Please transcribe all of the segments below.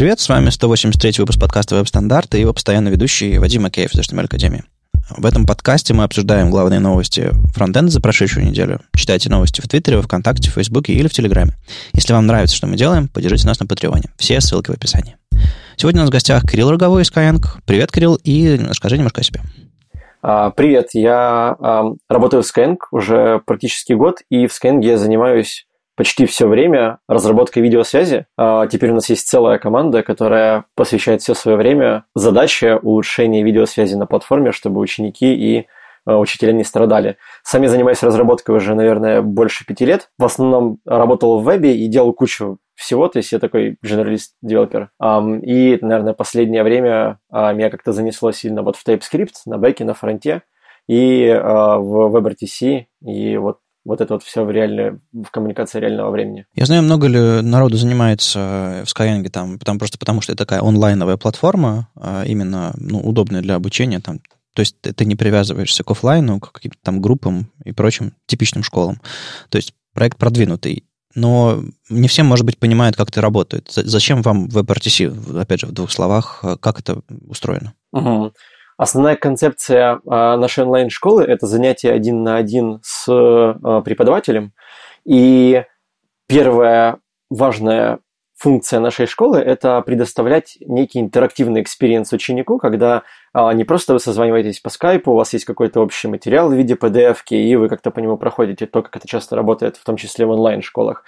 Привет, с вами 183 выпуск подкаста «Веб-стандарты» и его постоянно ведущий Вадим Макеев из HTML Академии. В этом подкасте мы обсуждаем главные новости фронтенда за прошедшую неделю. Читайте новости в Твиттере, ВКонтакте, в Фейсбуке или в Телеграме. Если вам нравится, что мы делаем, поддержите нас на Патреоне. Все ссылки в описании. Сегодня у нас в гостях Кирилл Роговой из Skyeng. Привет, Кирилл, и расскажи немножко о себе. А, привет, я работаю в Skyeng уже практически год, и в Skyeng я занимаюсь почти все время разработкой видеосвязи. А теперь у нас есть целая команда, которая посвящает все свое время задаче улучшения видеосвязи на платформе, чтобы ученики и а, учителя не страдали. Сами занимаюсь разработкой уже, наверное, больше пяти лет. В основном работал в вебе и делал кучу всего, то есть я такой журналист-девелопер. И, наверное, последнее время а, меня как-то занесло сильно вот в TypeScript, на бэке, на фронте и в WebRTC, и вот вот это вот все в, реальной, в коммуникации реального времени. Я знаю, много ли народу занимается в Skyeng, там, потому, просто потому что это такая онлайновая платформа, а именно ну, удобная для обучения. Там, то есть ты, не привязываешься к офлайну, к каким-то там группам и прочим типичным школам. То есть проект продвинутый. Но не всем, может быть, понимают, как это работает. Зачем вам WebRTC? Опять же, в двух словах, как это устроено? Угу. Основная концепция а, нашей онлайн-школы – это занятие один на один с а, преподавателем. И первая важная функция нашей школы – это предоставлять некий интерактивный experience ученику, когда а, не просто вы созваниваетесь по скайпу, у вас есть какой-то общий материал в виде PDF, и вы как-то по нему проходите, то, как это часто работает, в том числе в онлайн-школах.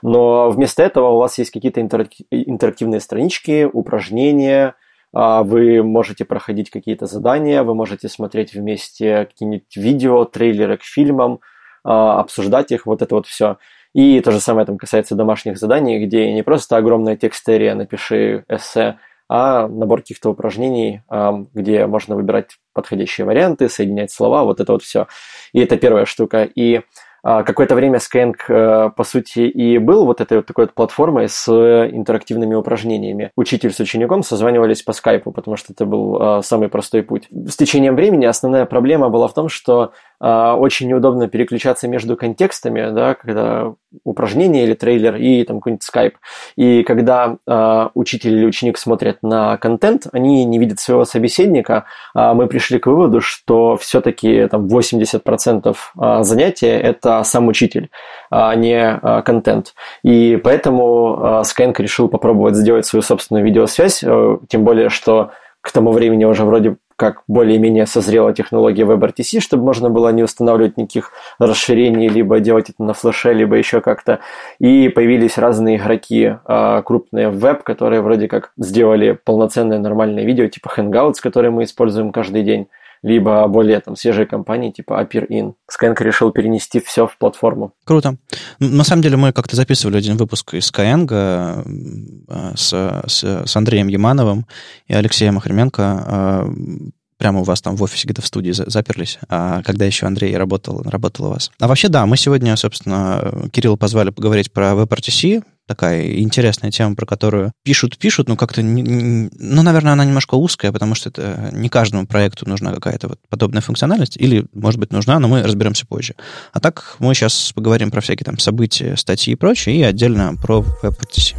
Но вместо этого у вас есть какие-то интерактивные странички, упражнения – вы можете проходить какие-то задания, вы можете смотреть вместе какие-нибудь видео, трейлеры к фильмам, а, обсуждать их, вот это вот все. И то же самое там касается домашних заданий, где не просто огромная текстерия «напиши эссе», а набор каких-то упражнений, а, где можно выбирать подходящие варианты, соединять слова, вот это вот все. И это первая штука. И а, какое-то время Skyeng, э, по сути, и был вот этой вот такой вот платформой с интерактивными упражнениями. Учитель с учеником созванивались по скайпу, потому что это был а, самый простой путь. С течением времени основная проблема была в том, что а, очень неудобно переключаться между контекстами, да, когда упражнение или трейлер и там какой-нибудь скайп. И когда э, учитель или ученик смотрят на контент, они не видят своего собеседника. А мы пришли к выводу, что все-таки там 80% занятия это сам учитель, а не контент. И поэтому Skyeng решил попробовать сделать свою собственную видеосвязь, э, тем более, что к тому времени уже вроде как более-менее созрела технология WebRTC, чтобы можно было не устанавливать никаких расширений, либо делать это на флеше, либо еще как-то. И появились разные игроки а, крупные в веб, которые вроде как сделали полноценное нормальное видео, типа Hangouts, которые мы используем каждый день либо более там свежие компании типа AppearIn. Skyeng решил перенести все в платформу. Круто. На самом деле мы как-то записывали один выпуск из Skyeng э, с, с, с Андреем Ямановым и Алексеем Охременко э, прямо у вас там в офисе где-то в студии заперлись, а когда еще Андрей работал, работал у вас. А вообще, да, мы сегодня, собственно, Кирилла позвали поговорить про WebRTC, такая интересная тема, про которую пишут, пишут, но как-то, ну, наверное, она немножко узкая, потому что это не каждому проекту нужна какая-то вот подобная функциональность, или, может быть, нужна, но мы разберемся позже. А так мы сейчас поговорим про всякие там события, статьи и прочее, и отдельно про WebRTC.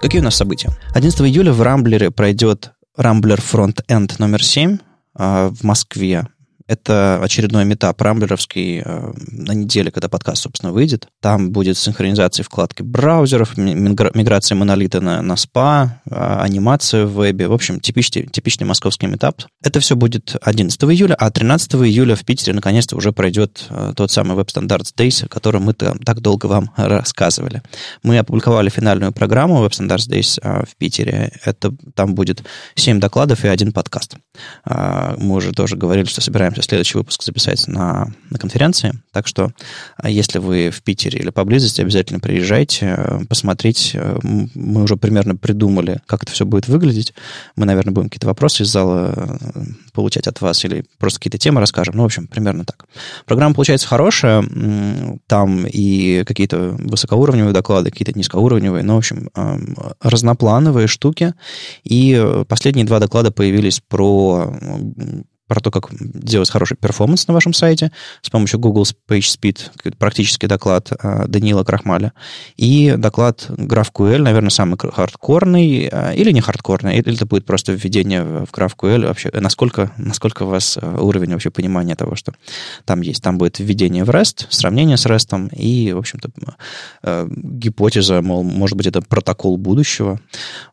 Какие у нас события? 11 июля в Рамблере пройдет Рамблер Frontend номер 7 а, в Москве. Это очередной метап рамблеровский э, на неделе, когда подкаст, собственно, выйдет. Там будет синхронизация вкладки браузеров, миграция монолита на, на SPA, э, анимация в вебе. В общем, типичный, типичный московский метап. Это все будет 11 июля, а 13 июля в Питере наконец-то уже пройдет э, тот самый Web Standards Days, о котором мы там так долго вам рассказывали. Мы опубликовали финальную программу Web Standards Days э, в Питере. Это, там будет 7 докладов и один подкаст. Э, мы уже тоже говорили, что собираем собираемся следующий выпуск записать на, на конференции. Так что, а, если вы в Питере или поблизости, обязательно приезжайте, э, посмотреть. Э, мы уже примерно придумали, как это все будет выглядеть. Мы, наверное, будем какие-то вопросы из зала э, получать от вас или просто какие-то темы расскажем. Ну, в общем, примерно так. Программа получается хорошая. Там и какие-то высокоуровневые доклады, какие-то низкоуровневые. Ну, в общем, разноплановые штуки. И последние два доклада появились про про то, как делать хороший перформанс на вашем сайте с помощью Google PageSpeed, практический доклад а, Данила Крахмаля, и доклад GraphQL, наверное, самый хардкорный, а, или не хардкорный, или это будет просто введение в GraphQL вообще, насколько, насколько у вас а, уровень вообще понимания того, что там есть. Там будет введение в REST, сравнение с REST, и, в общем-то, гипотеза, мол, может быть, это протокол будущего.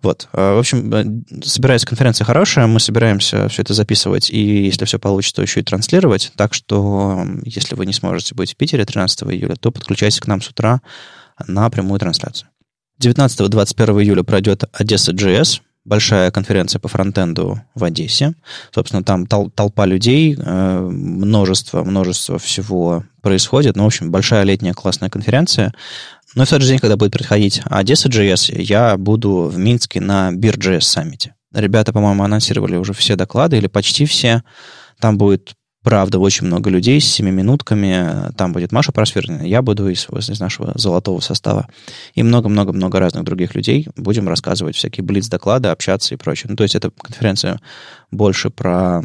Вот. В общем, собирается конференция хорошая, мы собираемся все это записывать и если все получится, то еще и транслировать. Так что, если вы не сможете быть в Питере 13 июля, то подключайтесь к нам с утра на прямую трансляцию. 19-21 июля пройдет Одесса JS, большая конференция по фронтенду в Одессе. Собственно, там тол- толпа людей, э, множество, множество всего происходит. Ну, в общем, большая летняя классная конференция. Но в тот же день, когда будет проходить Одесса JS, я буду в Минске на BeerJS саммите. Ребята, по-моему, анонсировали уже все доклады, или почти все. Там будет, правда, очень много людей с семи минутками. Там будет Маша Просвердина, я буду из, из нашего золотого состава. И много-много-много разных других людей. Будем рассказывать всякие блиц-доклады, общаться и прочее. Ну, то есть эта конференция больше про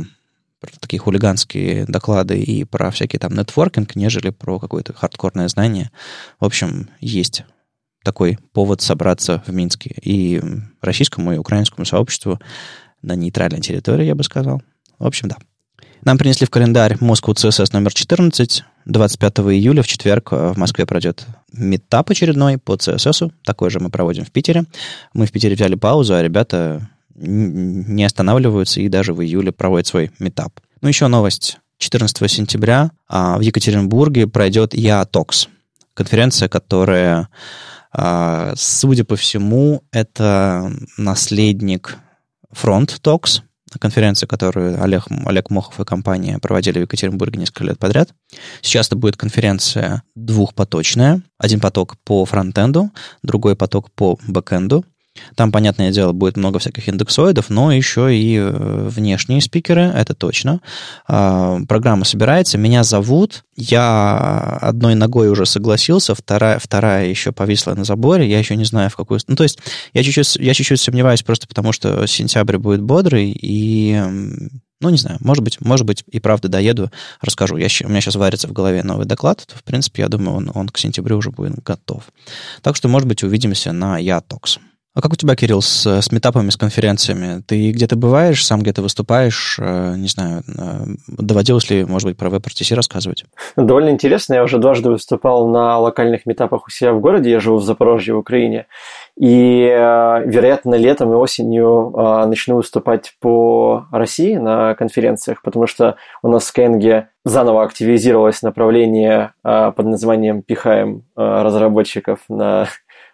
про такие хулиганские доклады и про всякий там нетворкинг, нежели про какое-то хардкорное знание. В общем, есть такой повод собраться в Минске и российскому, и украинскому сообществу на нейтральной территории, я бы сказал. В общем, да. Нам принесли в календарь Москву CSS номер 14. 25 июля в четверг в Москве пройдет метап очередной по CSS. Такой же мы проводим в Питере. Мы в Питере взяли паузу, а ребята не останавливаются и даже в июле проводят свой метап. Ну, еще новость. 14 сентября а, в Екатеринбурге пройдет ЯТОКС. Конференция, которая судя по всему, это наследник Front Talks, конференции, которую Олег, Олег Мохов и компания проводили в Екатеринбурге несколько лет подряд. Сейчас это будет конференция двухпоточная. Один поток по фронтенду, другой поток по бэкенду. Там, понятное дело, будет много всяких индексоидов, но еще и э, внешние спикеры, это точно. А, программа собирается, меня зовут, я одной ногой уже согласился, вторая, вторая еще повисла на заборе, я еще не знаю, в какую... Ну, то есть я чуть-чуть, я чуть-чуть сомневаюсь просто потому, что сентябрь будет бодрый, и ну, не знаю, может быть, может быть, и правда доеду, расскажу. Я, у меня сейчас варится в голове новый доклад, то, в принципе, я думаю, он, он к сентябрю уже будет готов. Так что, может быть, увидимся на Ятокс. А как у тебя, Кирилл, с, с метапами, с конференциями? Ты где-то бываешь, сам где-то выступаешь? Э, не знаю, э, доводилось ли, может быть, про WebRTC рассказывать? Довольно интересно. Я уже дважды выступал на локальных метапах у себя в городе. Я живу в Запорожье, в Украине. И, э, вероятно, летом и осенью начну выступать по России на конференциях, потому что у нас в Skyeng заново активизировалось направление под названием «Пихаем разработчиков на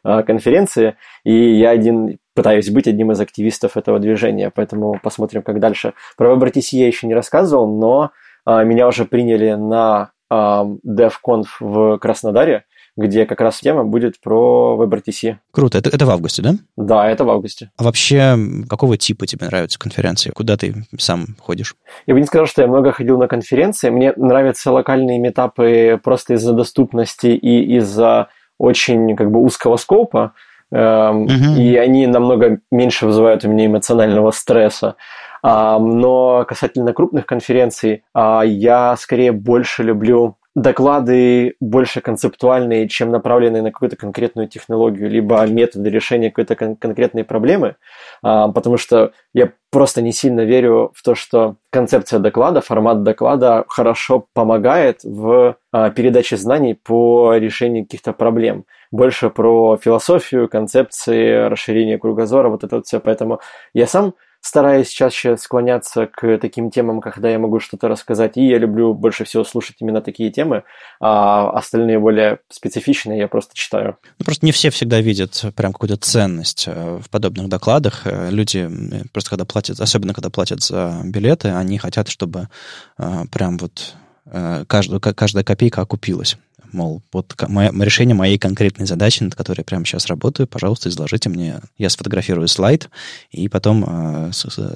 конференции, и я один пытаюсь быть одним из активистов этого движения, поэтому посмотрим, как дальше. Про WebRTC я еще не рассказывал, но а, меня уже приняли на а, DevConf в Краснодаре, где как раз тема будет про WebRTC. Круто. Это, это в августе, да? Да, это в августе. А вообще, какого типа тебе нравятся конференции? Куда ты сам ходишь? Я бы не сказал, что я много ходил на конференции. Мне нравятся локальные метапы просто из-за доступности и из-за очень как бы узкого скопа, uh-huh. и они намного меньше вызывают у меня эмоционального стресса. Но касательно крупных конференций, а, я скорее больше люблю доклады больше концептуальные, чем направленные на какую-то конкретную технологию, либо методы решения какой-то кон- конкретной проблемы, а, потому что я просто не сильно верю в то, что концепция доклада, формат доклада хорошо помогает в а, передаче знаний по решению каких-то проблем. Больше про философию, концепции, расширение кругозора, вот это вот все. Поэтому я сам стараюсь чаще склоняться к таким темам, когда я могу что-то рассказать, и я люблю больше всего слушать именно такие темы, а остальные более специфичные я просто читаю. Ну, просто не все всегда видят прям какую-то ценность э, в подобных докладах. Э, люди просто когда платят, особенно когда платят за билеты, они хотят, чтобы э, прям вот каждую, каждая копейка окупилась мол, вот мое, решение моей конкретной задачи, над которой я прямо сейчас работаю, пожалуйста, изложите мне. Я сфотографирую слайд и потом э,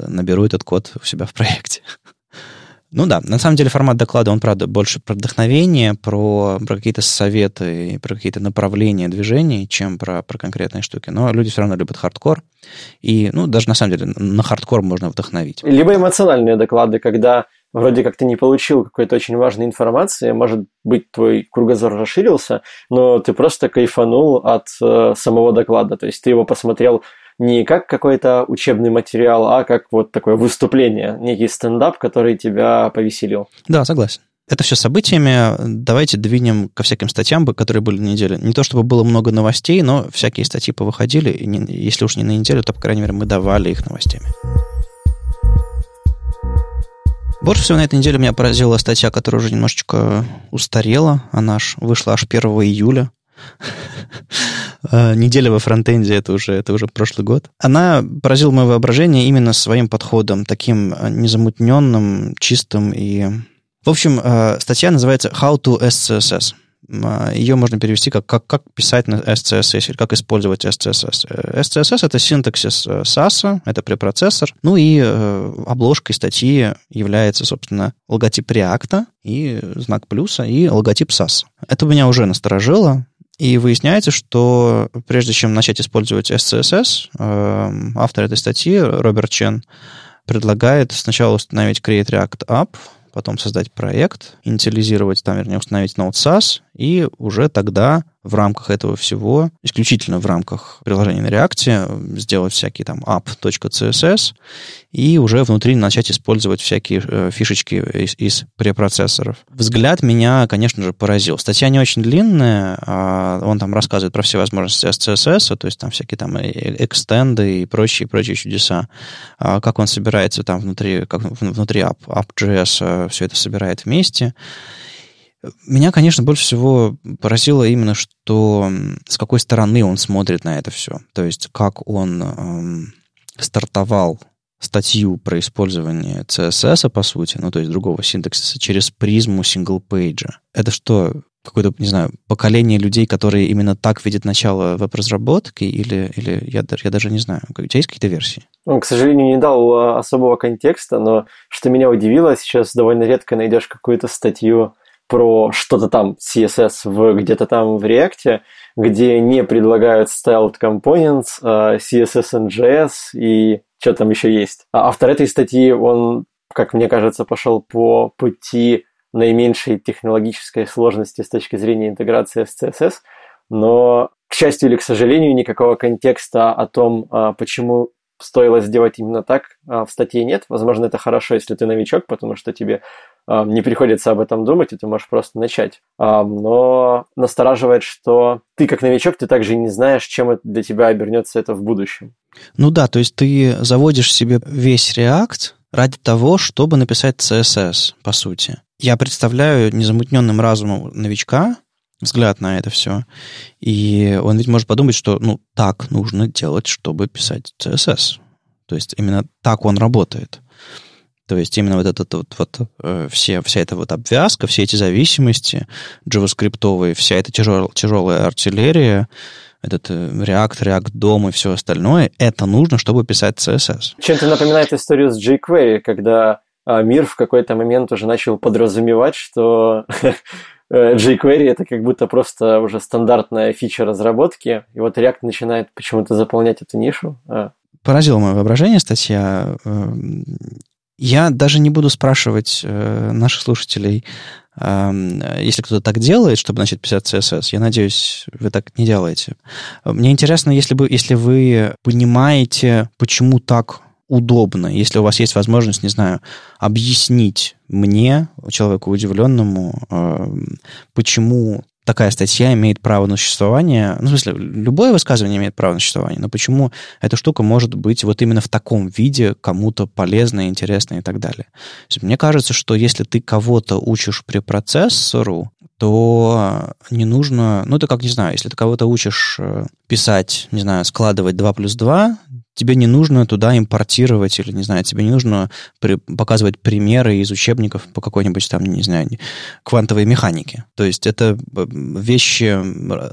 наберу этот код у себя в проекте. Ну да, на самом деле формат доклада, он, правда, больше про вдохновение, про, про какие-то советы, про какие-то направления движений, чем про, про конкретные штуки. Но люди все равно любят хардкор. И, ну, даже на самом деле на хардкор можно вдохновить. Либо эмоциональные доклады, когда вроде как ты не получил какой-то очень важной информации, может быть, твой кругозор расширился, но ты просто кайфанул от э, самого доклада, то есть ты его посмотрел не как какой-то учебный материал, а как вот такое выступление, некий стендап, который тебя повеселил. Да, согласен. Это все событиями. Давайте двинем ко всяким статьям, которые были на неделе. Не то чтобы было много новостей, но всякие статьи повыходили. И не, если уж не на неделю, то, по крайней мере, мы давали их новостями. Больше всего на этой неделе меня поразила статья, которая уже немножечко устарела. Она аж вышла аж 1 июля. А, неделя во фронтенде это уже, это уже прошлый год. Она поразила мое воображение именно своим подходом, таким незамутненным, чистым и... В общем, а, статья называется How to SCSS. А, Ее можно перевести как, как, как писать на SCSS или как использовать SCSS. SCSS — это синтаксис SAS, это препроцессор. Ну и э, обложкой статьи является, собственно, логотип React и знак плюса, и логотип SAS. Это меня уже насторожило, и выясняется, что прежде чем начать использовать SCSS, э, автор этой статьи, Роберт Чен, предлагает сначала установить Create React App, потом создать проект, инициализировать, там, вернее, установить Node.SAS, и уже тогда в рамках этого всего, исключительно в рамках приложения на React, сделать всякие там app.css и уже внутри начать использовать всякие э, фишечки из, из препроцессоров. Взгляд меня, конечно же, поразил. Статья не очень длинная, а он там рассказывает про все возможности SCSS, то есть там всякие там экстенды и прочие, прочие чудеса, а как он собирается там внутри, как внутри app, app.js э, все это собирает вместе. Меня, конечно, больше всего поразило именно, что с какой стороны он смотрит на это все. То есть, как он эм, стартовал статью про использование CSS, по сути, ну, то есть другого синтаксиса, через призму single-page а. Это что, какое-то, не знаю, поколение людей, которые именно так видят начало веб-разработки, или, или я, я даже не знаю. У тебя есть какие-то версии? Он, к сожалению, не дал а, особого контекста, но что меня удивило, сейчас довольно редко найдешь какую-то статью про что-то там CSS в, где-то там в React, где не предлагают styled components, uh, CSS and JS и что там еще есть. А автор этой статьи, он, как мне кажется, пошел по пути наименьшей технологической сложности с точки зрения интеграции с CSS, но, к счастью или к сожалению, никакого контекста о том, а, почему стоило сделать именно так, а, в статье нет. Возможно, это хорошо, если ты новичок, потому что тебе а, не приходится об этом думать, и ты можешь просто начать. Но настораживает, что ты как новичок, ты также не знаешь, чем для тебя обернется это в будущем. Ну да, то есть ты заводишь себе весь React ради того, чтобы написать CSS, по сути. Я представляю незамутненным разумом новичка, взгляд на это все. И он ведь может подумать, что ну так нужно делать, чтобы писать CSS. То есть именно так он работает. То есть именно вот этот вот, вот э, все, вся эта вот обвязка, все эти зависимости джаваскриптовые, вся эта тяжел, тяжелая артиллерия, этот э, React, React DOM и все остальное, это нужно, чтобы писать CSS. Чем-то напоминает историю с jQuery, когда а, мир в какой-то момент уже начал подразумевать, что Э, jQuery это как будто просто уже стандартная фича разработки, и вот React начинает почему-то заполнять эту нишу. А. Поразило мое воображение статья. Я даже не буду спрашивать э, наших слушателей, эм, если кто-то так делает, чтобы начать писать CSS. Я надеюсь, вы так не делаете. Мне интересно, если, бы, если вы понимаете, почему так удобно, если у вас есть возможность, не знаю, объяснить мне, человеку удивленному, э, почему такая статья имеет право на существование. Ну, в смысле, любое высказывание имеет право на существование, но почему эта штука может быть вот именно в таком виде кому-то полезной, интересной и так далее. Мне кажется, что если ты кого-то учишь при процессору, то не нужно, ну, это как, не знаю, если ты кого-то учишь э, писать, не знаю, складывать 2 плюс 2, тебе не нужно туда импортировать или, не знаю, тебе не нужно при, показывать примеры из учебников по какой-нибудь там, не знаю, квантовой механике. То есть это э, вещи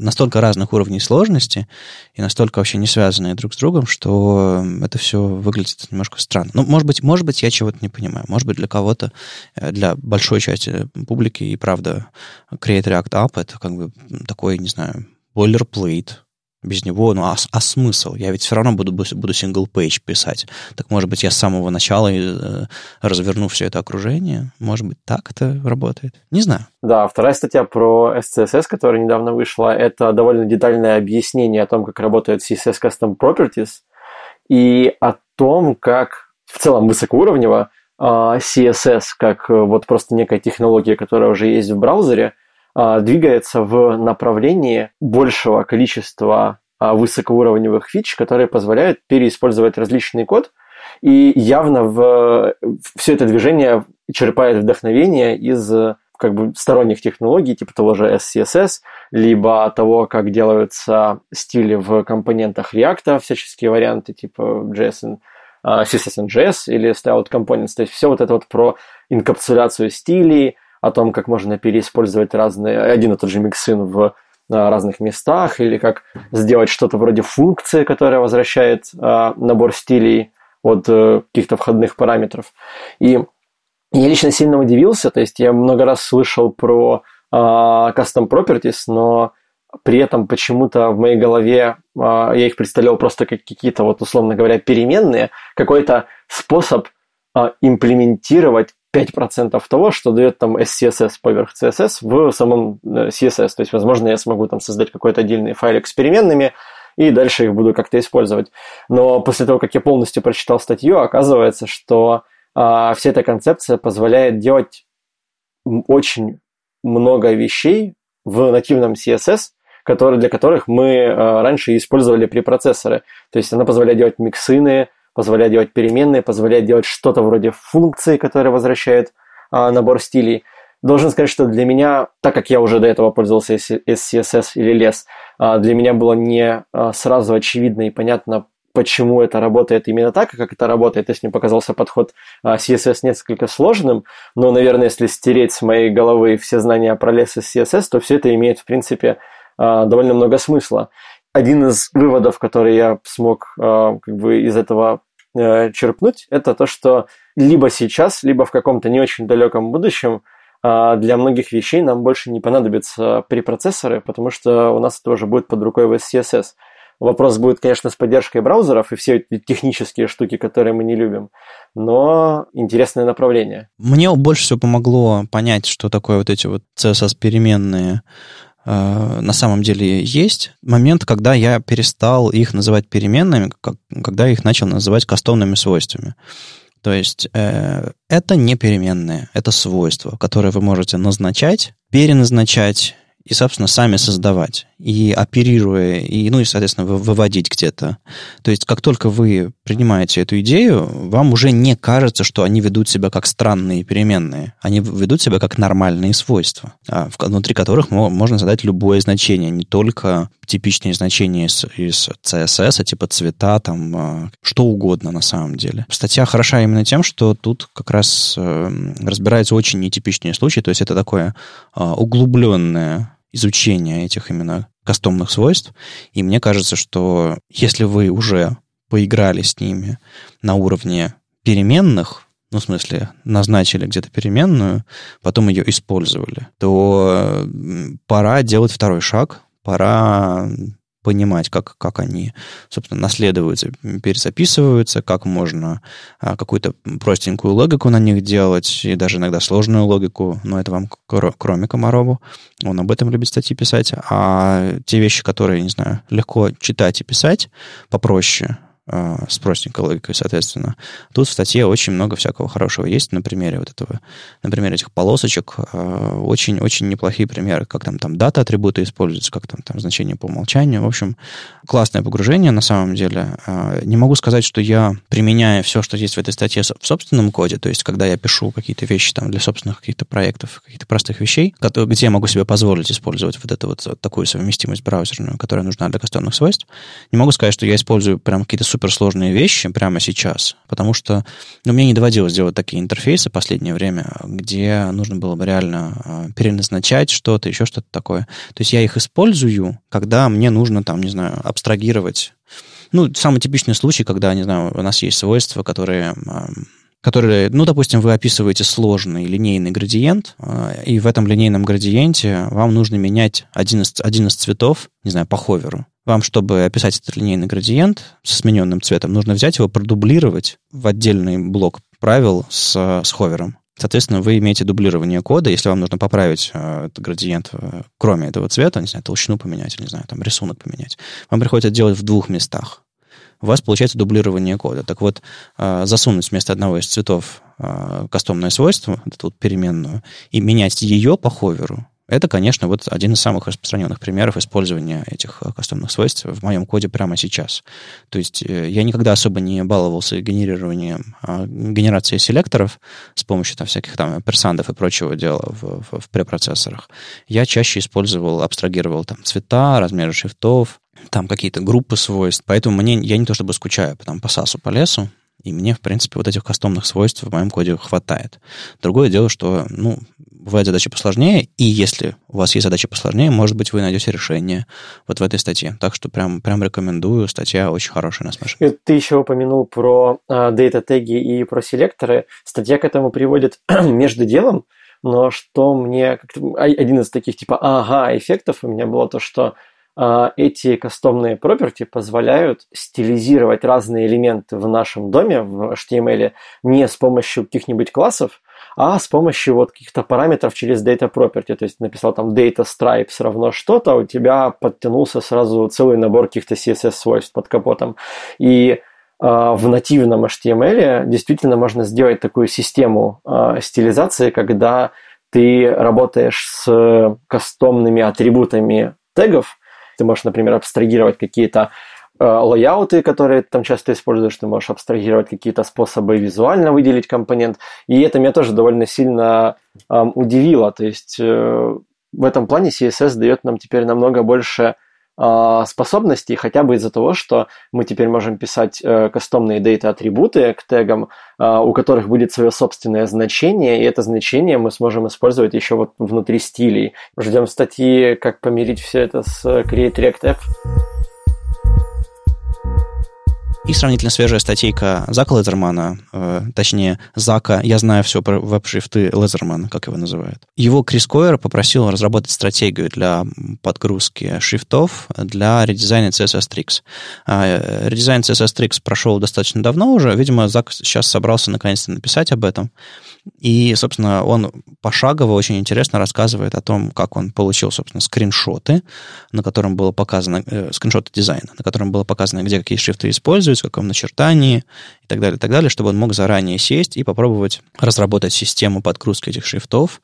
настолько разных уровней сложности и настолько вообще не связанные друг с другом, что это все выглядит немножко странно. Ну, может быть, может быть, я чего-то не понимаю. Может быть, для кого-то, э, для большой части публики и правда Create React App это как бы такой, не знаю, boilerplate, без него, ну а, а смысл? Я ведь все равно буду, буду single-page писать. Так может быть, я с самого начала э, разверну все это окружение? Может быть, так это работает? Не знаю. Да, вторая статья про SCSS, которая недавно вышла, это довольно детальное объяснение о том, как работает CSS Custom Properties и о том, как в целом высокоуровнево а, CSS, как э, вот просто некая технология, которая уже есть в браузере – а, двигается в направлении большего количества а, высокоуровневых фич, которые позволяют переиспользовать различный код, и явно в, все это движение черпает вдохновение из как бы сторонних технологий, типа того же SCSS, либо того, как делаются стили в компонентах React, всяческие варианты типа JSON, CSS and JS или Styled Components. То есть все вот это вот про инкапсуляцию стилей, о том, как можно переиспользовать разные, один и тот же миксин в разных местах, или как сделать что-то вроде функции, которая возвращает а, набор стилей от а, каких-то входных параметров. И я лично сильно удивился, то есть я много раз слышал про а, custom properties, но при этом почему-то в моей голове а, я их представлял просто как какие-то, вот условно говоря, переменные, какой-то способ а, имплементировать 5% того, что дает там SCSS поверх CSS в самом э, CSS. То есть, возможно, я смогу там создать какой-то отдельный файлик с переменными, и дальше их буду как-то использовать. Но после того, как я полностью прочитал статью, оказывается, что а, вся эта концепция позволяет делать очень много вещей в нативном CSS, которые, для которых мы а, раньше использовали препроцессоры. То есть она позволяет делать миксины, позволяет делать переменные, позволяет делать что-то вроде функции, которая возвращает а, набор стилей. Должен сказать, что для меня, так как я уже до этого пользовался SCSS или LES, а, для меня было не а, сразу очевидно и понятно, почему это работает именно так, как это работает. Есть мне показался подход а, CSS несколько сложным, но, наверное, если стереть с моей головы все знания про LES и CSS, то все это имеет, в принципе, а, довольно много смысла один из выводов, который я смог как бы из этого Э, черпнуть, это то, что либо сейчас, либо в каком-то не очень далеком будущем а, для многих вещей нам больше не понадобятся препроцессоры, потому что у нас это уже будет под рукой в CSS. Вопрос будет, конечно, с поддержкой браузеров и все эти технические штуки, которые мы не любим, но интересное направление. Мне больше всего помогло понять, что такое вот эти вот CSS-переменные на самом деле есть момент, когда я перестал их называть переменными, когда я их начал называть кастомными свойствами. То есть э, это не переменные, это свойства, которые вы можете назначать, переназначать и, собственно, сами создавать, и оперируя, и, ну и, соответственно, выводить где-то. То есть, как только вы принимаете эту идею, вам уже не кажется, что они ведут себя как странные переменные. Они ведут себя как нормальные свойства, а внутри которых можно задать любое значение, не только типичные значения из, из CSS, типа цвета, там, а, что угодно на самом деле. Статья хороша именно тем, что тут как раз э, разбираются очень нетипичные случаи, то есть это такое углубленное изучения этих именно кастомных свойств. И мне кажется, что если вы уже поиграли с ними на уровне переменных, ну, в смысле, назначили где-то переменную, потом ее использовали, то пора делать второй шаг, пора понимать, как, как они, собственно, наследуются, перезаписываются, как можно а, какую-то простенькую логику на них делать, и даже иногда сложную логику, но это вам кроме Комарову, он об этом любит статьи писать, а те вещи, которые, не знаю, легко читать и писать, попроще, с простенькой логикой, соответственно. Тут в статье очень много всякого хорошего есть на примере вот этого, на примере этих полосочек. Очень-очень неплохие примеры, как там, там дата атрибуты используются, как там, там значение по умолчанию. В общем, классное погружение на самом деле. Не могу сказать, что я применяю все, что есть в этой статье в собственном коде, то есть когда я пишу какие-то вещи там для собственных каких-то проектов, каких-то простых вещей, где я могу себе позволить использовать вот эту вот такую совместимость браузерную, которая нужна для кастомных свойств. Не могу сказать, что я использую прям какие-то суперсложные вещи прямо сейчас, потому что ну, мне не доводилось делать такие интерфейсы в последнее время, где нужно было бы реально а, переназначать что-то, еще что-то такое. То есть я их использую, когда мне нужно, там, не знаю, абстрагировать. Ну, самый типичный случай, когда, не знаю, у нас есть свойства, которые которые, ну, допустим, вы описываете сложный линейный градиент, а, и в этом линейном градиенте вам нужно менять один из, один из цветов, не знаю, по ховеру. Вам, чтобы описать этот линейный градиент со смененным цветом, нужно взять его, продублировать в отдельный блок правил с, с ховером. Соответственно, вы имеете дублирование кода. Если вам нужно поправить э, этот градиент, э, кроме этого цвета, не знаю, толщину поменять, или, не знаю, там, рисунок поменять, вам приходится делать в двух местах. У вас получается дублирование кода. Так вот, э, засунуть вместо одного из цветов э, кастомное свойство, эту вот переменную, и менять ее по ховеру, это, конечно, вот один из самых распространенных примеров использования этих э, кастомных свойств в моем коде прямо сейчас. То есть э, я никогда особо не баловался генерированием, а, генерацией селекторов с помощью там, всяких там персандов и прочего дела в, в, в препроцессорах. Я чаще использовал, абстрагировал там цвета, размеры шрифтов, там какие-то группы свойств. Поэтому мне, я не то чтобы скучаю там, по САСу, по лесу, и мне, в принципе, вот этих кастомных свойств в моем коде хватает. Другое дело, что, ну, бывают задачи посложнее, и если у вас есть задачи посложнее, может быть, вы найдете решение вот в этой статье. Так что прям, прям рекомендую, статья очень хорошая на Smash. И ты еще упомянул про дейта теги и про селекторы. Статья к этому приводит между делом, но что мне... Один из таких типа ага эффектов у меня было то, что а, эти кастомные property позволяют стилизировать разные элементы в нашем доме в HTML не с помощью каких-нибудь классов, а с помощью вот каких-то параметров через data property. То есть написал там data stripes равно что-то, а у тебя подтянулся сразу целый набор каких-то CSS свойств под капотом. И э, в нативном HTML действительно можно сделать такую систему э, стилизации, когда ты работаешь с кастомными атрибутами тегов, ты можешь, например, абстрагировать какие-то лайауты, которые там часто используешь, ты можешь абстрагировать какие-то способы визуально выделить компонент. И это меня тоже довольно сильно эм, удивило. То есть э, в этом плане CSS дает нам теперь намного больше э, способностей, хотя бы из-за того, что мы теперь можем писать э, кастомные дейта-атрибуты к тегам, э, у которых будет свое собственное значение, и это значение мы сможем использовать еще вот внутри стилей. Ждем статьи, как помирить все это с Create React App. И сравнительно свежая статейка Зака Лезермана, э, точнее, Зака «Я знаю все про веб-шрифты Лезермана», как его называют. Его Крис Койер попросил разработать стратегию для подгрузки шрифтов для редизайна CSS Tricks. А, редизайн CSS Tricks прошел достаточно давно уже. Видимо, Зак сейчас собрался наконец-то написать об этом. И, собственно, он пошагово очень интересно рассказывает о том, как он получил, собственно, скриншоты, на котором было показано, э, скриншоты дизайна, на котором было показано, где какие шрифты используются, в каком начертании и так далее, и так далее, чтобы он мог заранее сесть и попробовать разработать систему подгрузки этих шрифтов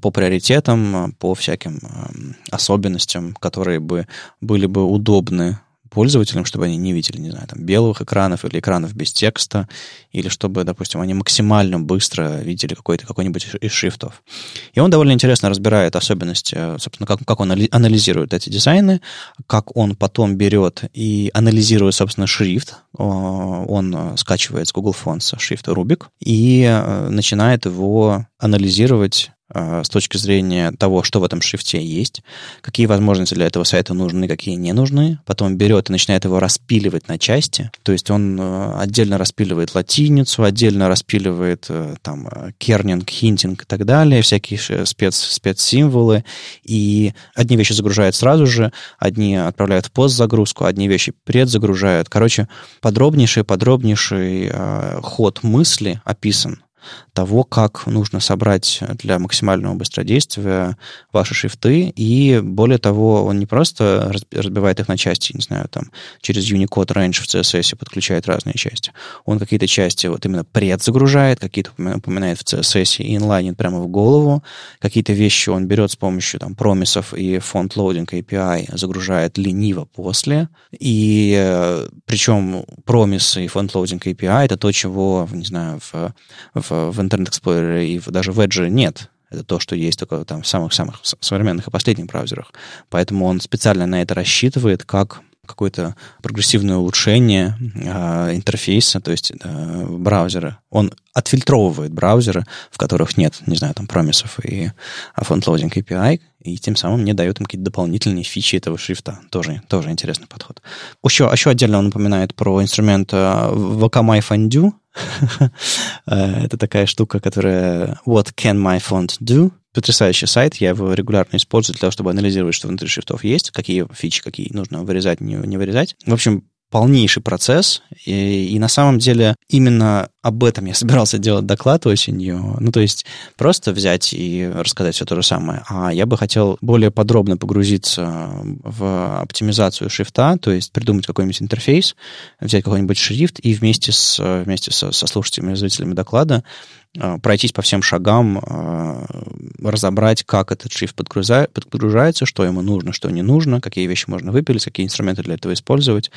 по приоритетам, по всяким э, особенностям, которые бы были бы удобны пользователям, чтобы они не видели, не знаю, там, белых экранов или экранов без текста, или чтобы, допустим, они максимально быстро видели какой-то, какой-нибудь из шрифтов. И он довольно интересно разбирает особенности, собственно, как, как он анализирует эти дизайны, как он потом берет и анализирует, собственно, шрифт. Он скачивает с Google Fonts шрифт Rubik и э, начинает его анализировать Э, с точки зрения того, что в этом шрифте есть, какие возможности для этого сайта нужны, какие не нужны. Потом берет и начинает его распиливать на части. То есть он э, отдельно распиливает латиницу, отдельно распиливает э, там кернинг, хинтинг и так далее, всякие спец, спецсимволы. И одни вещи загружает сразу же, одни отправляют в постзагрузку, одни вещи предзагружают. Короче, подробнейший, подробнейший э, ход мысли описан того, как нужно собрать для максимального быстродействия ваши шрифты, и более того, он не просто разбивает их на части, не знаю, там, через Unicode Range в CSS подключает разные части, он какие-то части вот именно предзагружает, какие-то упоминает в CSS и инлайнит прямо в голову, какие-то вещи он берет с помощью там промисов и фонд loading API, загружает лениво после, и э, причем промисы и фонд loading API это то, чего, не знаю, в, в в, Internet Explorer и даже в Edge нет. Это то, что есть только там в самых-самых современных и последних браузерах. Поэтому он специально на это рассчитывает как какое-то прогрессивное улучшение э, интерфейса, то есть э, браузера. Он отфильтровывает браузеры, в которых нет, не знаю, там, промисов и Font Loading API, и тем самым не дает им какие-то дополнительные фичи этого шрифта. Тоже, тоже интересный подход. Еще, еще отдельно он напоминает про инструмент Wakamai Fondue. Это такая штука, которая What can my font do? Потрясающий сайт, я его регулярно использую для того, чтобы анализировать, что внутри шрифтов есть, какие фичи, какие нужно вырезать, не, не вырезать. В общем, полнейший процесс, и, и на самом деле именно об этом я собирался делать доклад осенью. Ну, то есть просто взять и рассказать все то же самое. А я бы хотел более подробно погрузиться в оптимизацию шрифта, то есть придумать какой-нибудь интерфейс, взять какой-нибудь шрифт и вместе, с, вместе со, со слушателями и зрителями доклада а, пройтись по всем шагам, а, разобрать, как этот шрифт подгружается, что ему нужно, что не нужно, какие вещи можно выпилить, какие инструменты для этого использовать,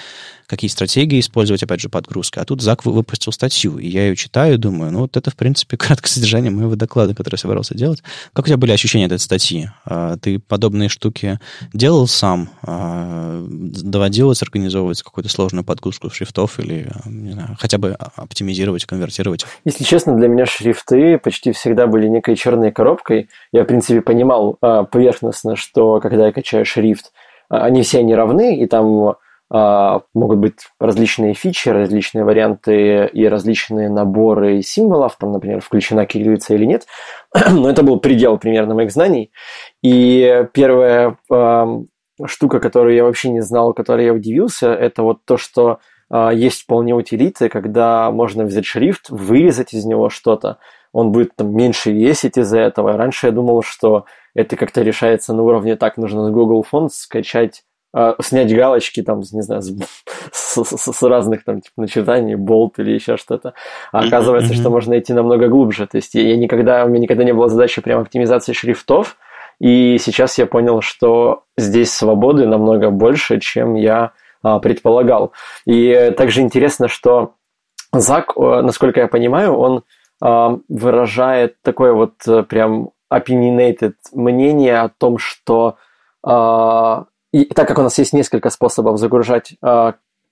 какие стратегии использовать, опять же, подгрузка. А тут Зак выпустил статью, и я ее читаю, думаю, ну вот это, в принципе, краткое содержание моего доклада, который я собирался делать. Как у тебя были ощущения от этой статьи? А, ты подобные штуки делал сам? Доводилось организовывать какую-то сложную подгрузку шрифтов или, не знаю, хотя бы оптимизировать, конвертировать? Если честно, для меня шрифты почти всегда были некой черной коробкой. Я, в принципе, понимал а, поверхностно, что когда я качаю шрифт, а, они все не равны, и там а, могут быть различные фичи, различные варианты и различные наборы символов, там, например, включена кириллица или нет. Но это был предел примерно моих знаний. И первая штука, которую я вообще не знал, которой я удивился, это вот то, что а, есть вполне утилиты, когда можно взять шрифт, вырезать из него что-то, он будет там меньше весить из-за этого. Раньше я думал, что это как-то решается на уровне так, нужно на Google Fonts скачать снять галочки там, не знаю, с, с, с, разных там типа начертаний, болт или еще что-то. А оказывается, mm-hmm. что можно идти намного глубже. То есть я никогда, у меня никогда не было задачи прям оптимизации шрифтов, и сейчас я понял, что здесь свободы намного больше, чем я а, предполагал. И также интересно, что Зак, насколько я понимаю, он а, выражает такое вот э, прям opinionated мнение о том, что а, и так как у нас есть несколько способов загружать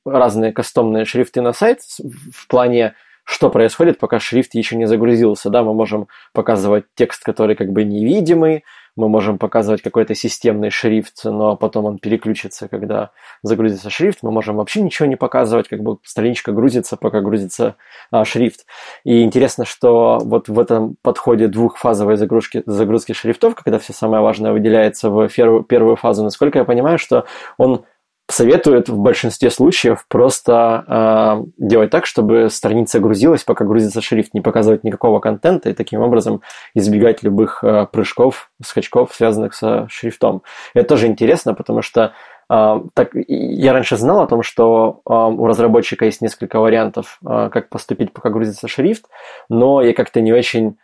разные кастомные шрифты на сайт в плане что происходит, пока шрифт еще не загрузился. Да, мы можем показывать текст, который как бы невидимый, мы можем показывать какой-то системный шрифт, но потом он переключится, когда загрузится шрифт. Мы можем вообще ничего не показывать, как бы страничка грузится, пока грузится а, шрифт. И интересно, что вот в этом подходе двухфазовой загрузки, загрузки шрифтов, когда все самое важное выделяется в первую, фазу, насколько я понимаю, что он советуют в большинстве случаев просто э, делать так, чтобы страница грузилась, пока грузится шрифт, не показывать никакого контента и таким образом избегать любых э, прыжков, скачков, связанных со шрифтом. Это тоже интересно, потому что э, так, я раньше знал о том, что э, у разработчика есть несколько вариантов, э, как поступить, пока грузится шрифт, но я как-то не очень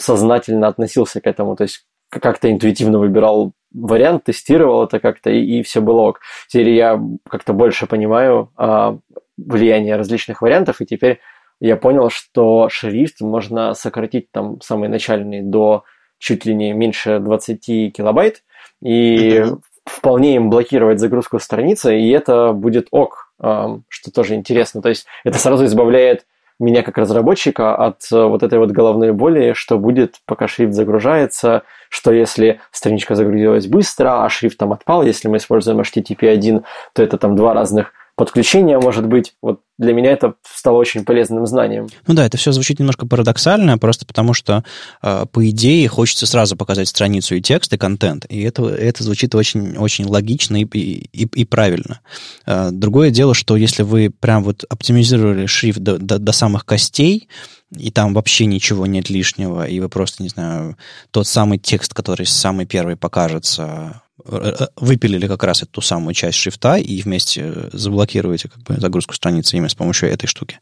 сознательно относился к этому, то есть как-то интуитивно выбирал вариант, тестировал это как-то, и, и все было ок. Теперь я как-то больше понимаю а, влияние различных вариантов, и теперь я понял, что шрифт можно сократить там самый начальный до чуть ли не меньше 20 килобайт, и mm-hmm. вполне им блокировать загрузку страницы, и это будет ок, а, что тоже интересно. То есть это сразу избавляет меня как разработчика от э, вот этой вот головной боли, что будет, пока шрифт загружается, что если страничка загрузилась быстро, а шрифт там отпал, если мы используем HTTP1, то это там два разных подключения, может быть. Вот для меня это стало очень полезным знанием. Ну да, это все звучит немножко парадоксально, просто потому что, э, по идее, хочется сразу показать страницу и текст, и контент. И это, это звучит очень, очень логично и, и, и правильно. Э, другое дело, что если вы прям вот оптимизировали шрифт до, до, до самых костей, и там вообще ничего нет лишнего, и вы просто, не знаю, тот самый текст, который самый первый покажется, выпилили как раз эту самую часть шрифта и вместе заблокируете как бы загрузку страницы именно с помощью этой штуки.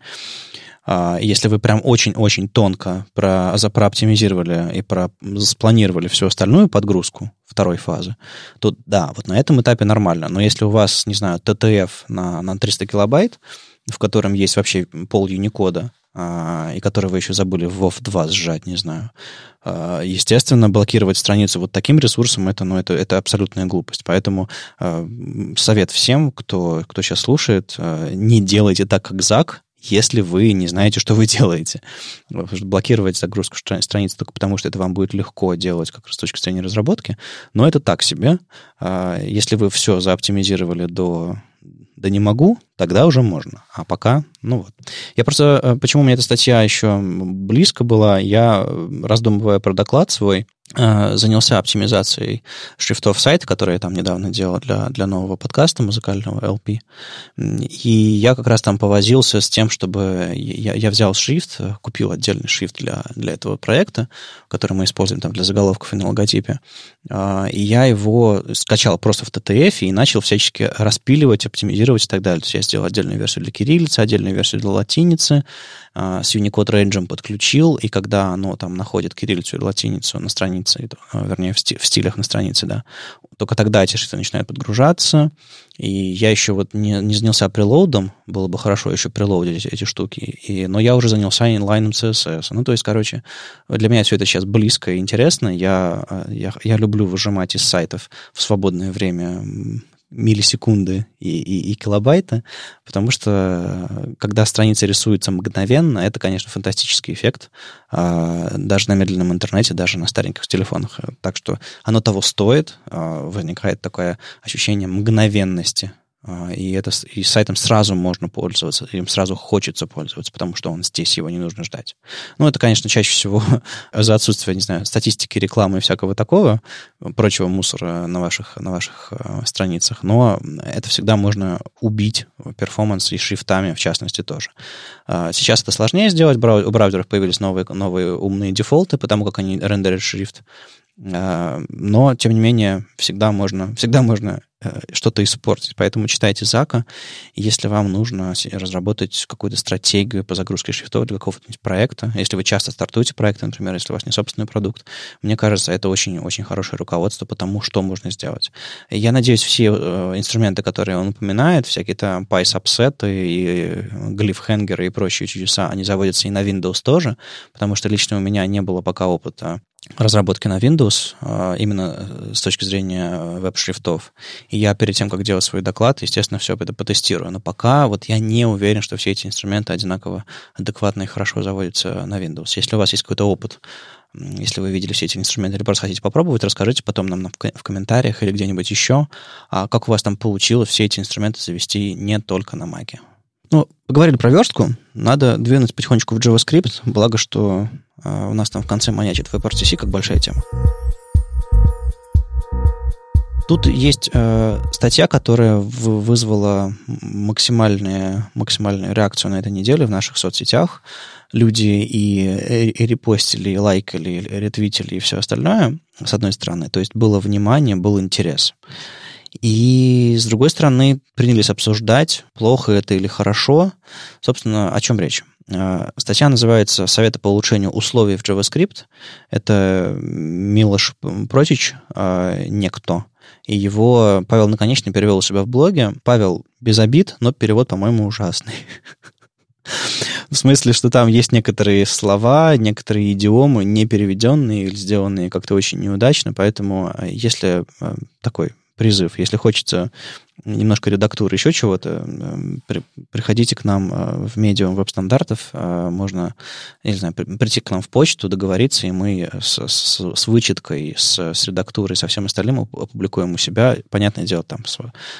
А, если вы прям очень-очень тонко про, запрооптимизировали и про, спланировали всю остальную подгрузку второй фазы, то да, вот на этом этапе нормально. Но если у вас, не знаю, TTF на, на 300 килобайт, в котором есть вообще пол Unicode, а, и который вы еще забыли в WoW 2 сжать, не знаю. А, естественно, блокировать страницу вот таким ресурсом, это, ну, это, это абсолютная глупость. Поэтому а, совет всем, кто, кто сейчас слушает, не делайте так, как Зак, если вы не знаете, что вы делаете. Блокировать загрузку страницы только потому, что это вам будет легко делать как раз с точки зрения разработки, но это так себе. А, если вы все заоптимизировали до да не могу, тогда уже можно. А пока, ну вот. Я просто, э, почему мне эта статья еще близко была, я, раздумывая про доклад свой, Э, занялся оптимизацией шрифтов сайта, которые я там недавно делал для, для нового подкаста музыкального LP. И я как раз там повозился с тем, чтобы я, я взял шрифт, купил отдельный шрифт для, для этого проекта, который мы используем там для заголовков и на логотипе. А, и я его скачал просто в TTF и начал всячески распиливать, оптимизировать и так далее. То есть я сделал отдельную версию для кириллицы, отдельную версию для латиницы, с Unicode Range подключил, и когда оно там находит кириллицу и латиницу на странице, а, вернее, в, стилях на странице, да, только тогда эти шрифты начинают подгружаться, и я еще вот не, не занялся прилоудом, было бы хорошо еще прилоудить эти штуки, и, но я уже занялся инлайном CSS. Ну, то есть, короче, для меня все это сейчас близко и интересно. Я, а, я, я люблю выжимать из сайтов в свободное время миллисекунды и, и, и килобайты, потому что э, когда страница рисуется мгновенно, это, конечно, фантастический эффект, а, даже на медленном интернете, даже на стареньких телефонах. Так что оно того стоит, а, возникает такое ощущение мгновенности и, это, и сайтом сразу можно пользоваться, им сразу хочется пользоваться, потому что он здесь, его не нужно ждать. Ну, это, конечно, чаще всего за отсутствие, не знаю, статистики, рекламы и всякого такого, прочего мусора на ваших, на ваших э, страницах, но это всегда можно убить, перформанс и шрифтами, в частности, тоже. А, сейчас это сложнее сделать, у браузеров появились новые, новые умные дефолты, потому как они рендерят шрифт, а, но, тем не менее, всегда можно, всегда можно э, что-то испортить. Поэтому читайте Зака. Если вам нужно разработать какую-то стратегию по загрузке шрифтов для какого-то проекта, если вы часто стартуете проекты, например, если у вас не собственный продукт, мне кажется, это очень-очень хорошее руководство по тому, что можно сделать. Я надеюсь, все э, инструменты, которые он упоминает, всякие там PySubset и Glyphhanger и прочие чудеса, они заводятся и на Windows тоже, потому что лично у меня не было пока опыта разработки на Windows, а, именно э, с точки зрения э, веб-шрифтов. И я перед тем, как делать свой доклад, естественно, все это потестирую. Но пока вот я не уверен, что все эти инструменты одинаково адекватно и хорошо заводятся на Windows. Если у вас есть какой-то опыт, если вы видели все эти инструменты, или просто хотите попробовать, расскажите потом нам в комментариях или где-нибудь еще, а как у вас там получилось все эти инструменты завести не только на Mac. Ну, поговорили про верстку, надо двинуть потихонечку в JavaScript, благо, что э, у нас там в конце манячит WebRTC как большая тема. Тут есть э, статья, которая в, вызвала максимальную, максимальную реакцию на этой неделе в наших соцсетях. Люди и, и репостили, и лайкали, и ретвитили, и все остальное, с одной стороны. То есть было внимание, был интерес. И, с другой стороны, принялись обсуждать, плохо это или хорошо. Собственно, о чем речь? А, статья называется «Советы по улучшению условий в JavaScript». Это Милош Протич, а, некто. И его Павел Наконечный перевел у себя в блоге. Павел без обид, но перевод, по-моему, ужасный. В смысле, что там есть некоторые слова, некоторые идиомы не переведенные или сделанные как-то очень неудачно, поэтому а, если такой призыв. Если хочется немножко редактуры, еще чего-то, эм, при, приходите к нам э, в медиум веб-стандартов. Э, можно, я не знаю, прийти к нам в почту, договориться, и мы с, с, с вычеткой, с, с редактурой, со всем остальным опубликуем у себя. Понятное дело, там с,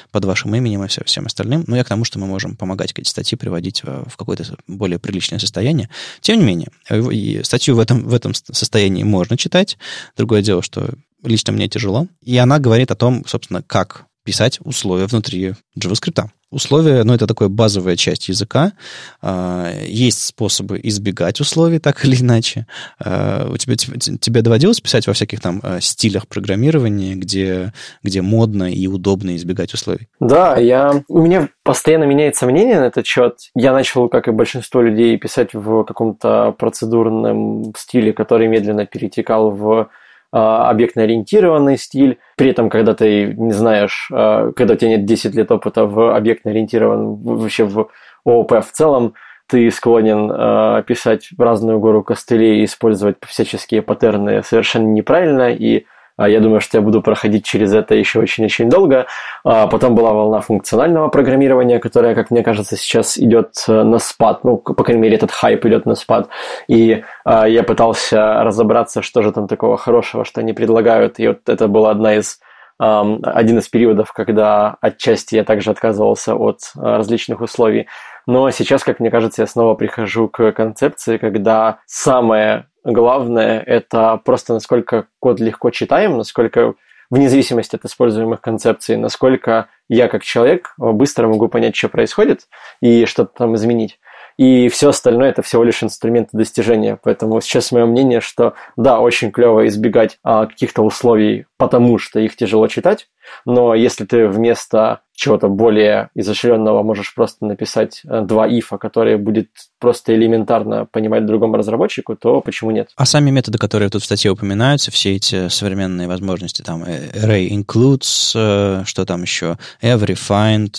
под вашим именем и всем, всем остальным. Но я к тому, что мы можем помогать эти статьи приводить в, какое-то более приличное состояние. Тем не менее, э, статью в этом, в этом состоянии можно читать. Другое дело, что лично мне тяжело. И она говорит о том, собственно, как писать условия внутри JavaScript. Условия, ну, это такая базовая часть языка. А, есть способы избегать условий, так или иначе. А, у тебя, тебе доводилось писать во всяких там а, стилях программирования, где, где модно и удобно избегать условий? Да, я... у меня постоянно меняется мнение на этот счет. Я начал, как и большинство людей, писать в каком-то процедурном стиле, который медленно перетекал в объектно-ориентированный стиль. При этом, когда ты не знаешь, а, когда у тебя нет 10 лет опыта в объектно-ориентированном, вообще в ООП в целом, ты склонен э, писать разную гору костылей и использовать всяческие паттерны совершенно неправильно, и я думаю, что я буду проходить через это еще очень-очень долго. А потом была волна функционального программирования, которая, как мне кажется, сейчас идет э, на спад. Ну, по крайней мере, этот хайп идет на спад. И а, я пытался разобраться, что же там такого хорошего, что они предлагают. И вот это была одна из один из периодов, когда отчасти я также отказывался от различных условий. Но сейчас, как мне кажется, я снова прихожу к концепции, когда самое главное – это просто насколько код легко читаем, насколько вне зависимости от используемых концепций, насколько я как человек быстро могу понять, что происходит и что-то там изменить. И все остальное это всего лишь инструменты достижения. Поэтому сейчас мое мнение, что да, очень клево избегать а, каких-то условий, потому что их тяжело читать, но если ты вместо чего-то более изощренного можешь просто написать э, два ифа, которые будет просто элементарно понимать другому разработчику, то почему нет? А сами методы, которые тут в статье упоминаются, все эти современные возможности, там э, array includes, э, что там еще, every, find,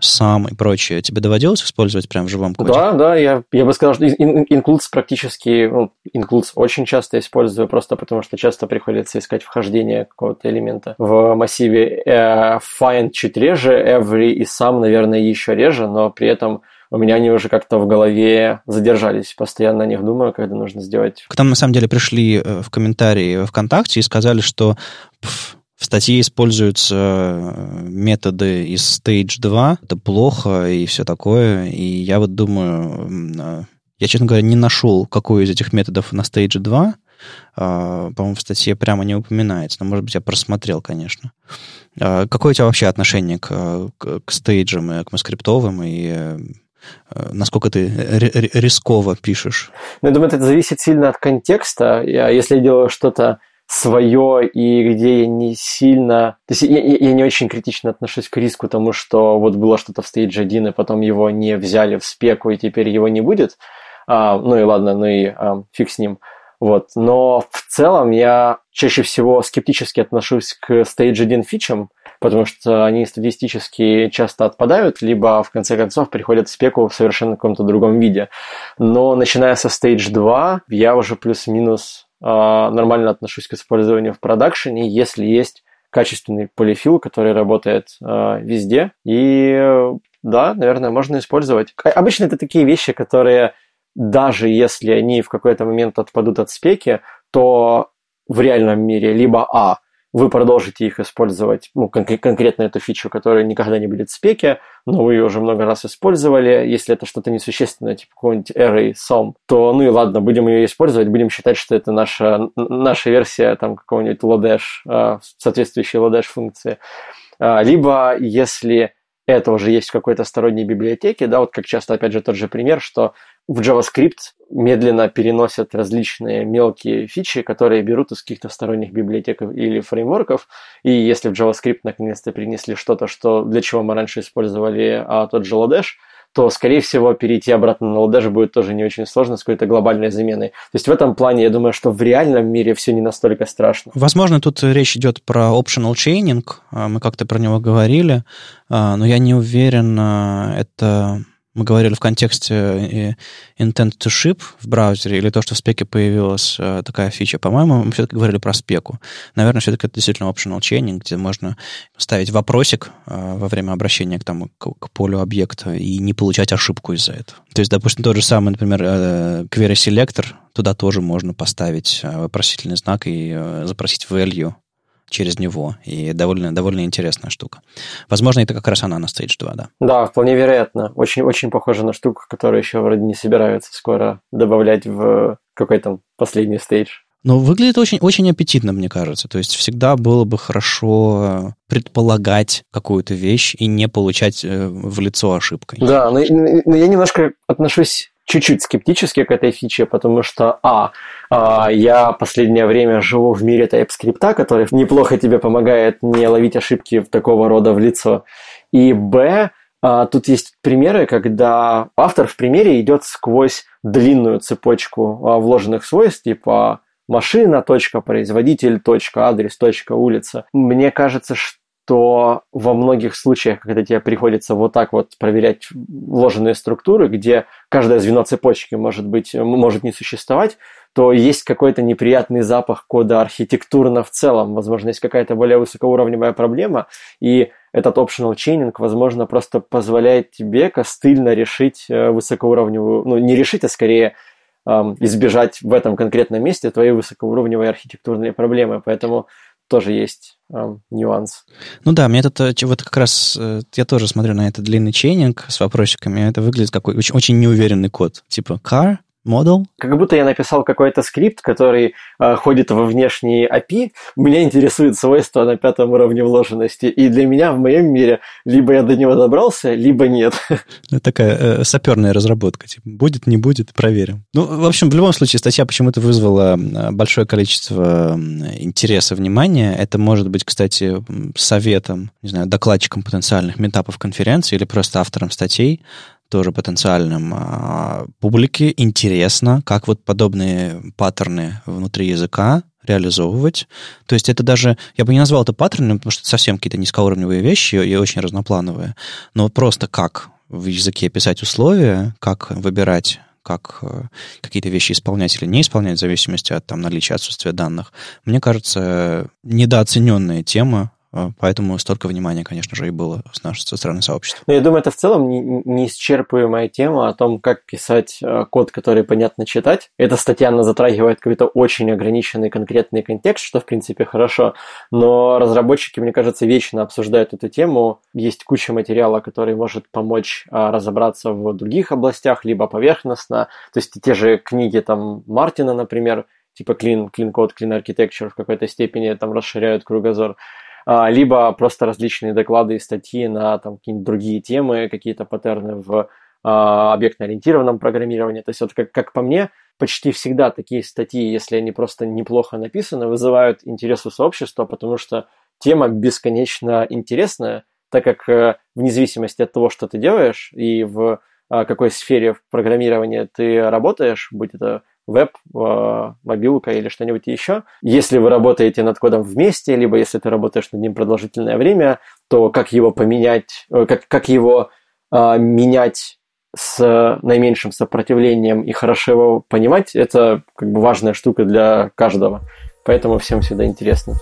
sum и прочее, тебе доводилось использовать прямо в живом коде? Да, да, я, я бы сказал, что includes практически, ну, includes очень часто использую, просто потому что часто приходится искать вхождение какого-то элемента в массиве. Find чуть реже, every и сам, наверное, еще реже, но при этом у меня они уже как-то в голове задержались. Постоянно о них думаю, когда нужно сделать. К нам, на самом деле, пришли э, в комментарии ВКонтакте и сказали, что в статье используются э, методы из Stage 2, это плохо и все такое. И я вот думаю, э, я, честно говоря, не нашел, какой из этих методов на Stage 2, а, по-моему, в статье прямо не упоминается, но, может быть, я просмотрел, конечно. А, какое у тебя вообще отношение к, к, стейджам и к маскриптовым, и э, насколько ты рисково пишешь? Ну, я думаю, это зависит сильно от контекста. Я, если я делаю что-то свое и где я не сильно... То есть я, я не очень критично отношусь к риску тому, что вот было что-то в стейдж 1, и потом его не взяли в спеку, и теперь его не будет. А, ну и ладно, ну и а, фиг с ним. Вот. Но в целом я чаще всего скептически отношусь к Stage 1 фичам, потому что они статистически часто отпадают, либо в конце концов приходят в спеку в совершенно каком-то другом виде. Но начиная со Stage 2, я уже плюс-минус э, нормально отношусь к использованию в продакшене, если есть качественный полифил, который работает э, везде. И да, наверное, можно использовать. Обычно это такие вещи, которые даже если они в какой-то момент отпадут от спеки, то в реальном мире либо А, вы продолжите их использовать, ну, кон- конкретно эту фичу, которая никогда не будет в спеке, но вы ее уже много раз использовали. Если это что-то несущественное, типа какой-нибудь array sum, то ну и ладно, будем ее использовать, будем считать, что это наша, наша версия там какого-нибудь а, соответствующей Lodash функции. А, либо если это уже есть в какой-то сторонней библиотеке, да, вот как часто, опять же, тот же пример, что в JavaScript медленно переносят различные мелкие фичи, которые берут из каких-то сторонних библиотек или фреймворков. И если в JavaScript наконец-то принесли что-то, что для чего мы раньше использовали а, тот же Lodash, то, скорее всего, перейти обратно на Lodash будет тоже не очень сложно с какой-то глобальной заменой. То есть в этом плане я думаю, что в реальном мире все не настолько страшно. Возможно, тут речь идет про optional chaining, а, мы как-то про него говорили, а, но я не уверен, а, это мы говорили в контексте э, intent to ship в браузере или то, что в спеке появилась э, такая фича, по-моему, мы все-таки говорили про спеку. Наверное, все-таки это действительно optional chaining, где можно ставить вопросик э, во время обращения к, тому, к, к полю объекта и не получать ошибку из-за этого. То есть, допустим, тот же самый, например, query selector, туда тоже можно поставить вопросительный знак и запросить value через него. И довольно, довольно интересная штука. Возможно, это как раз она на Stage 2, да. Да, вполне вероятно. Очень, очень похожа на штуку, которую еще вроде не собираются скоро добавлять в какой-то последний стейдж. Но выглядит очень, очень аппетитно, мне кажется. То есть всегда было бы хорошо предполагать какую-то вещь и не получать э, в лицо ошибкой. Да, но, но я немножко отношусь чуть-чуть скептически к этой фиче, потому что, а, а, я последнее время живу в мире TypeScript, который неплохо тебе помогает не ловить ошибки такого рода в лицо, и, б, а, тут есть примеры, когда автор в примере идет сквозь длинную цепочку а, вложенных свойств, типа машина, точка, производитель, точка, адрес, точка, улица. Мне кажется, что то во многих случаях, когда тебе приходится вот так вот проверять вложенные структуры, где каждое звено цепочки может быть, может не существовать, то есть какой-то неприятный запах кода архитектурно в целом. Возможно, есть какая-то более высокоуровневая проблема, и этот optional chaining, возможно, просто позволяет тебе костыльно решить э, высокоуровневую, ну, не решить, а скорее эм, избежать в этом конкретном месте твоей высокоуровневой архитектурной проблемы. Поэтому тоже есть эм, нюанс. Ну да, мне это вот как раз э, я тоже смотрю на этот длинный чейнинг с вопросиками. Это выглядит как очень, очень неуверенный код. Типа car, Model? Как будто я написал какой-то скрипт, который э, ходит во внешние API. Меня интересует свойства на пятом уровне вложенности. И для меня в моем мире либо я до него добрался, либо нет. Это такая э, саперная разработка. Типа, будет, не будет, проверим. Ну, в общем, в любом случае, статья почему-то вызвала большое количество интереса, внимания. Это может быть, кстати, советом, не знаю, докладчиком потенциальных метапов конференции или просто автором статей тоже потенциальным а, публике интересно, как вот подобные паттерны внутри языка реализовывать. То есть это даже, я бы не назвал это паттерном, потому что это совсем какие-то низкоуровневые вещи и очень разноплановые, но просто как в языке писать условия, как выбирать как э, какие-то вещи исполнять или не исполнять, в зависимости от там, наличия отсутствия данных, мне кажется, недооцененная тема поэтому столько внимания, конечно же, и было с нашей со стороны сообщества. Ну, я думаю, это в целом неисчерпываемая тема о том, как писать э, код, который понятно читать. Эта статья, она затрагивает какой-то очень ограниченный конкретный контекст, что, в принципе, хорошо. Но разработчики, мне кажется, вечно обсуждают эту тему. Есть куча материала, который может помочь а, разобраться в других областях, либо поверхностно. То есть те же книги там Мартина, например, типа Clean, clean Code, Clean Architecture в какой-то степени там расширяют кругозор. А, либо просто различные доклады и статьи на там, какие-нибудь другие темы, какие-то паттерны в а, объектно-ориентированном программировании. То есть вот как, как по мне, почти всегда такие статьи, если они просто неплохо написаны, вызывают интерес у сообщества, потому что тема бесконечно интересная, так как э, вне зависимости от того, что ты делаешь и в а, какой сфере программирования ты работаешь, будь это веб, а, мобилка или что-нибудь еще. Если вы работаете над кодом вместе, либо если ты работаешь над ним продолжительное время, то как его поменять, э, как, как его э, менять с наименьшим сопротивлением и хорошо его понимать, это как бы важная штука для каждого. Поэтому всем всегда интересно.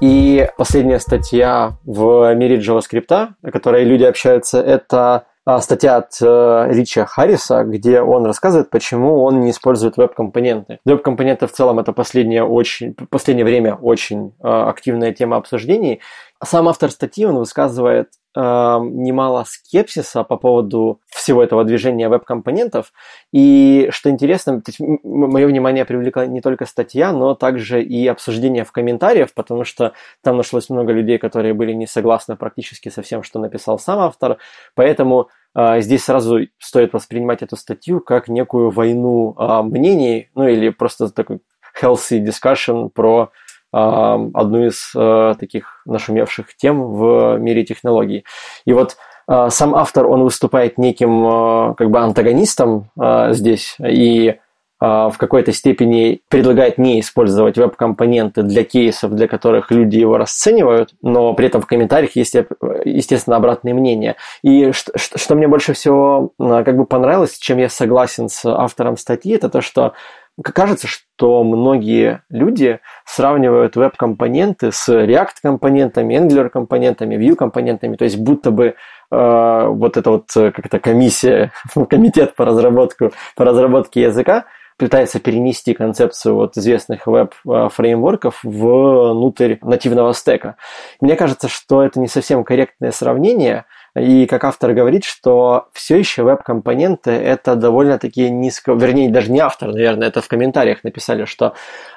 И последняя статья в мире JavaScript, о которой люди общаются, это статья от э, Рича Харриса, где он рассказывает, почему он не использует веб-компоненты. Веб-компоненты в целом это последнее, очень, последнее время очень э, активная тема обсуждений. Сам автор статьи, он высказывает э, немало скепсиса по поводу всего этого движения веб-компонентов. И что интересно, мое внимание привлекла не только статья, но также и обсуждение в комментариях, потому что там нашлось много людей, которые были не согласны практически со всем, что написал сам автор. Поэтому а, здесь сразу стоит воспринимать эту статью как некую войну а, мнений, ну или просто такой healthy discussion про а, одну из таких нашумевших тем в мире технологий. И вот сам автор, он выступает неким как бы антагонистом здесь, и а, в какой-то степени предлагает не использовать веб-компоненты для кейсов, для которых люди его расценивают, но при этом в комментариях есть, естественно, обратные мнения. И что, что мне больше всего а, как бы понравилось, чем я согласен с автором статьи, это то, что кажется, что многие люди сравнивают веб-компоненты с React-компонентами, Angular-компонентами, Vue-компонентами, то есть будто бы э, вот эта вот как то комиссия, комитет по разработку, по разработке языка пытается перенести концепцию вот известных веб-фреймворков внутрь нативного стека. Мне кажется, что это не совсем корректное сравнение, и как автор говорит, что все еще веб-компоненты это довольно-таки низко, вернее, даже не автор, наверное, это в комментариях написали, что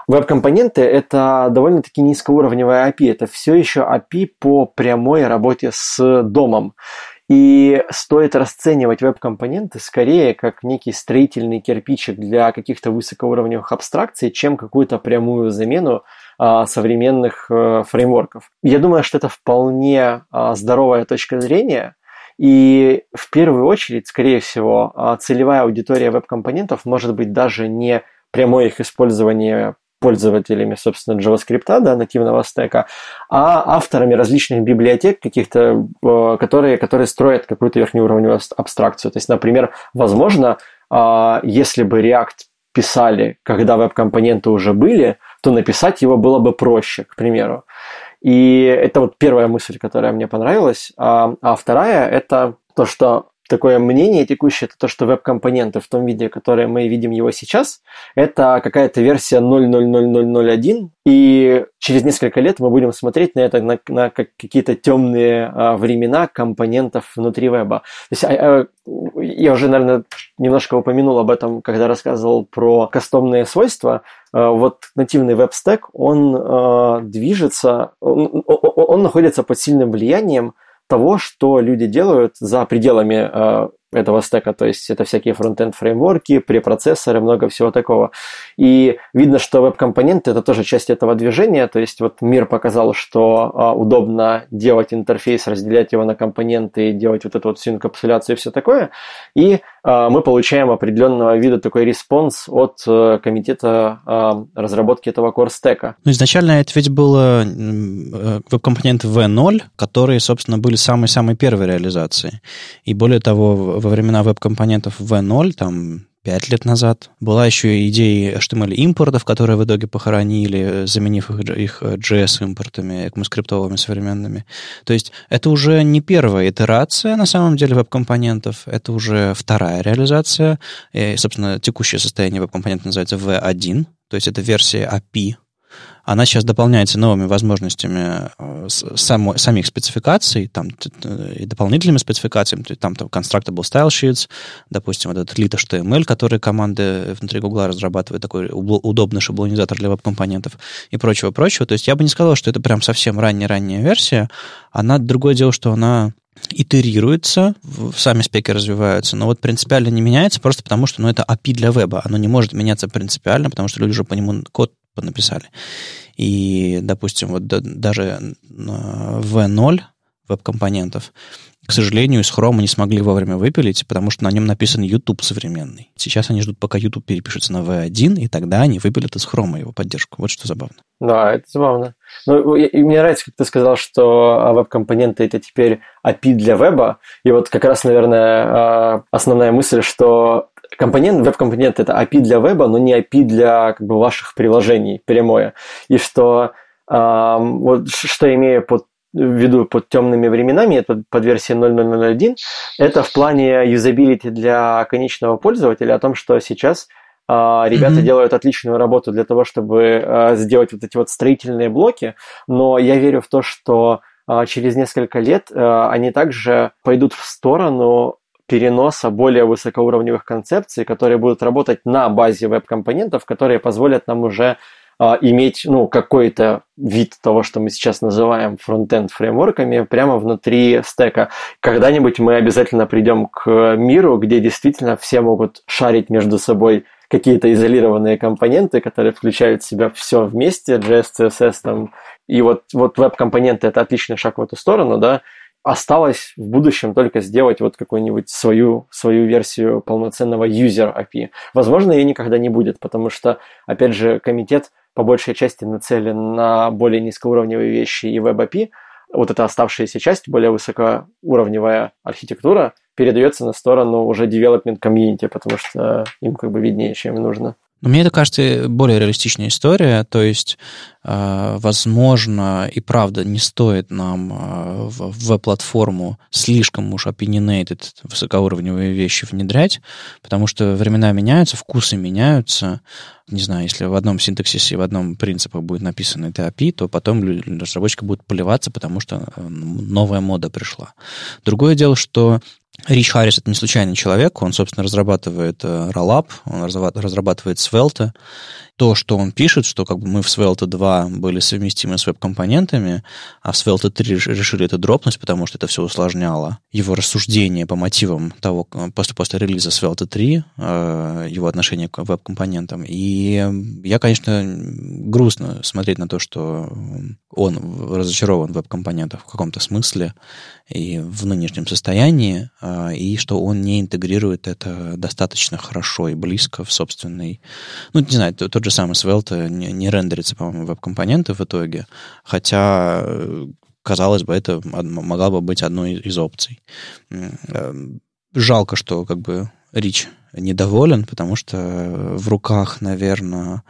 веб-компоненты это довольно-таки низкоуровневая API, это все еще API по прямой работе с домом. И стоит расценивать веб-компоненты скорее как некий строительный кирпичик для каких-то высокоуровневых абстракций, чем какую-то прямую замену современных а, фреймворков. Я думаю, что это вполне а, здоровая точка зрения, и в первую очередь, скорее всего, а, целевая аудитория веб-компонентов может быть даже не прямое их использование пользователями, собственно, JavaScript, да, нативного стека, а авторами различных библиотек каких-то, э, которые, которые строят какую-то верхнеуровневую абстракцию. То есть, например, возможно, если бы React писали, когда веб-компоненты уже были, то написать его было бы проще, к примеру. И это вот первая мысль, которая мне понравилась. А, а вторая – это то, что такое мнение текущее, это то, что веб-компоненты в том виде, которое мы видим его сейчас, это какая-то версия 0.00001, и через несколько лет мы будем смотреть на это, на, на какие-то темные а, времена компонентов внутри веба. То есть, а, а, я уже, наверное, немножко упомянул об этом, когда рассказывал про кастомные свойства. А, вот нативный веб-стек, он а, движется, он, он, он находится под сильным влиянием того, что люди делают за пределами э, этого стека, то есть это всякие фронтенд фреймворки, препроцессоры, много всего такого. И видно, что веб-компоненты это тоже часть этого движения, то есть вот мир показал, что а, удобно делать интерфейс, разделять его на компоненты, делать вот эту вот всю инкапсуляцию и все такое, и а, мы получаем определенного вида такой response от а, комитета а, разработки этого core стека. Ну, изначально это ведь было э, веб-компоненты V0, которые, собственно, были самой-самой первой реализацией. И более того, во времена веб-компонентов V0, там, 5 лет назад. Была еще идея HTML-импортов, которые в итоге похоронили, заменив их, их JS-импортами, ECMAScript овыми современными. То есть это уже не первая итерация, на самом деле, веб-компонентов, это уже вторая реализация. И, собственно, текущее состояние веб-компонента называется V1, то есть это версия API она сейчас дополняется новыми возможностями э, само, самих спецификаций, там, и дополнительными спецификациями, там, там constructible style sheets, допустим, вот этот lit HTML, который команды внутри Гугла разрабатывают, такой удобный шаблонизатор для веб-компонентов и прочего-прочего. То есть я бы не сказал, что это прям совсем ранняя-ранняя версия. Она, другое дело, что она итерируется, сами спеки развиваются, но вот принципиально не меняется просто потому, что ну, это API для веба. Оно не может меняться принципиально, потому что люди уже по нему код написали. И, допустим, вот даже V0 веб-компонентов, к сожалению, из Chrome не смогли вовремя выпилить, потому что на нем написан YouTube современный. Сейчас они ждут, пока YouTube перепишется на V1, и тогда они выпилят из Chrome его поддержку. Вот что забавно. Да, это забавно. Ну, и, мне нравится, как ты сказал, что а, веб-компоненты это теперь API для веба. И вот как раз, наверное, а, основная мысль, что компонент, веб-компонент это API для веба, но не API для как бы, ваших приложений прямое. И что, вот, что имею под в виду под темными временами, это под версией 0.0.0.1, это в плане юзабилити для конечного пользователя, о том, что сейчас э, ребята mm-hmm. делают отличную работу для того, чтобы э, сделать вот эти вот строительные блоки, но я верю в то, что э, через несколько лет они также пойдут в сторону переноса более высокоуровневых концепций, которые будут работать на базе веб-компонентов, которые позволят нам уже а, иметь ну, какой-то вид того, что мы сейчас называем фронтенд фреймворками, прямо внутри стека. Когда-нибудь мы обязательно придем к миру, где действительно все могут шарить между собой какие-то изолированные компоненты, которые включают в себя все вместе, JS, CSS там. И вот, вот веб-компоненты это отличный шаг в эту сторону, да, осталось в будущем только сделать вот какую-нибудь свою, свою версию полноценного user API. Возможно, ее никогда не будет, потому что, опять же, комитет по большей части нацелен на более низкоуровневые вещи и веб-API. Вот эта оставшаяся часть, более высокоуровневая архитектура, передается на сторону уже development community, потому что им как бы виднее, чем им нужно. Но мне это кажется более реалистичная история, то есть, э, возможно, и правда не стоит нам э, в веб-платформу слишком уж opinionated высокоуровневые вещи внедрять, потому что времена меняются, вкусы меняются. Не знаю, если в одном синтаксисе, в одном принципе будет написано это API, то потом разработчики будут поливаться, потому что э, новая мода пришла. Другое дело, что Рич Харрис это не случайный человек, он, собственно, разрабатывает Rollup, он разрабатывает Svelte, то, что он пишет, что как бы мы в Svelte 2 были совместимы с веб-компонентами, а в Svelte 3 решили это дропнуть, потому что это все усложняло. Его рассуждение по мотивам того, после, после релиза Svelte 3, э, его отношение к веб-компонентам. И я, конечно, грустно смотреть на то, что он разочарован в веб-компонентах в каком-то смысле и в нынешнем состоянии, э, и что он не интегрирует это достаточно хорошо и близко в собственный... Ну, не знаю, тот же же самый Svelte не, не рендерится, по-моему, веб-компоненты в итоге, хотя, э, казалось бы, это могла бы быть одной из опций. Эм, жалко, что как бы Рич недоволен, потому что в руках, наверное,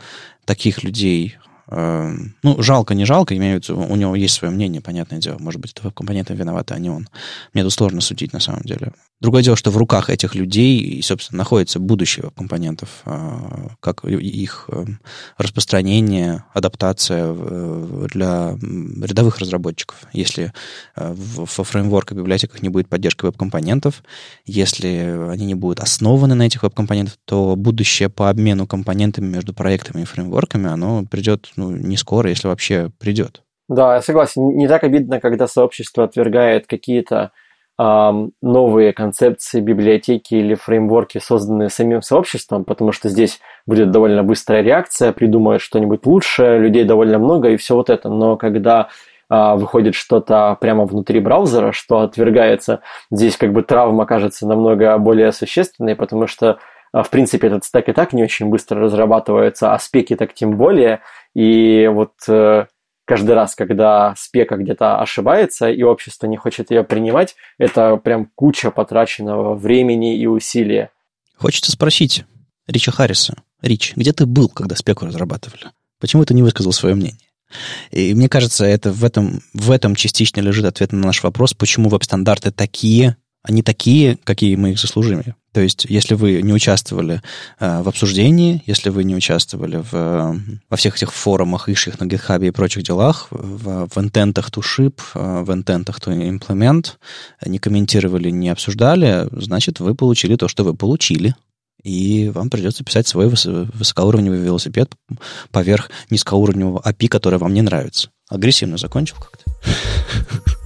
таких людей ну, жалко, не жалко, имею в виду, у него есть свое мнение, понятное дело. Может быть, это веб-компоненты виноваты, а не он. Мне тут сложно судить, на самом деле. Другое дело, что в руках этих людей, и, собственно, находится будущее веб-компонентов, а, как их эм, распространение, адаптация для рядовых разработчиков. Если э, во фреймворках, библиотеках не будет поддержки веб-компонентов, если они не будут основаны на этих веб-компонентах, то будущее по обмену компонентами между проектами и фреймворками, оно придет ну, не скоро, если вообще придет. Да, я согласен. Не так обидно, когда сообщество отвергает какие-то эм, новые концепции, библиотеки или фреймворки, созданные самим сообществом, потому что здесь будет довольно быстрая реакция, придумают что-нибудь лучшее, людей довольно много и все вот это. Но когда э, выходит что-то прямо внутри браузера, что отвергается, здесь как бы травма кажется намного более существенной, потому что в принципе, этот стек и так не очень быстро разрабатывается, а спеки так тем более. И вот э, каждый раз, когда спека где-то ошибается, и общество не хочет ее принимать, это прям куча потраченного времени и усилия. Хочется спросить Рича Харриса. Рич, где ты был, когда спеку разрабатывали? Почему ты не высказал свое мнение? И мне кажется, это в этом, в этом частично лежит ответ на наш вопрос, почему веб-стандарты такие, они такие, какие мы их заслужили. То есть, если вы не участвовали э, в обсуждении, если вы не участвовали в, э, во всех этих форумах, иших на GitHub и прочих делах, в, в интентах to ship, э, в интентах to implement, не комментировали, не обсуждали, значит, вы получили то, что вы получили. И вам придется писать свой высокоуровневый велосипед поверх низкоуровневого API, который вам не нравится. Агрессивно закончил как-то.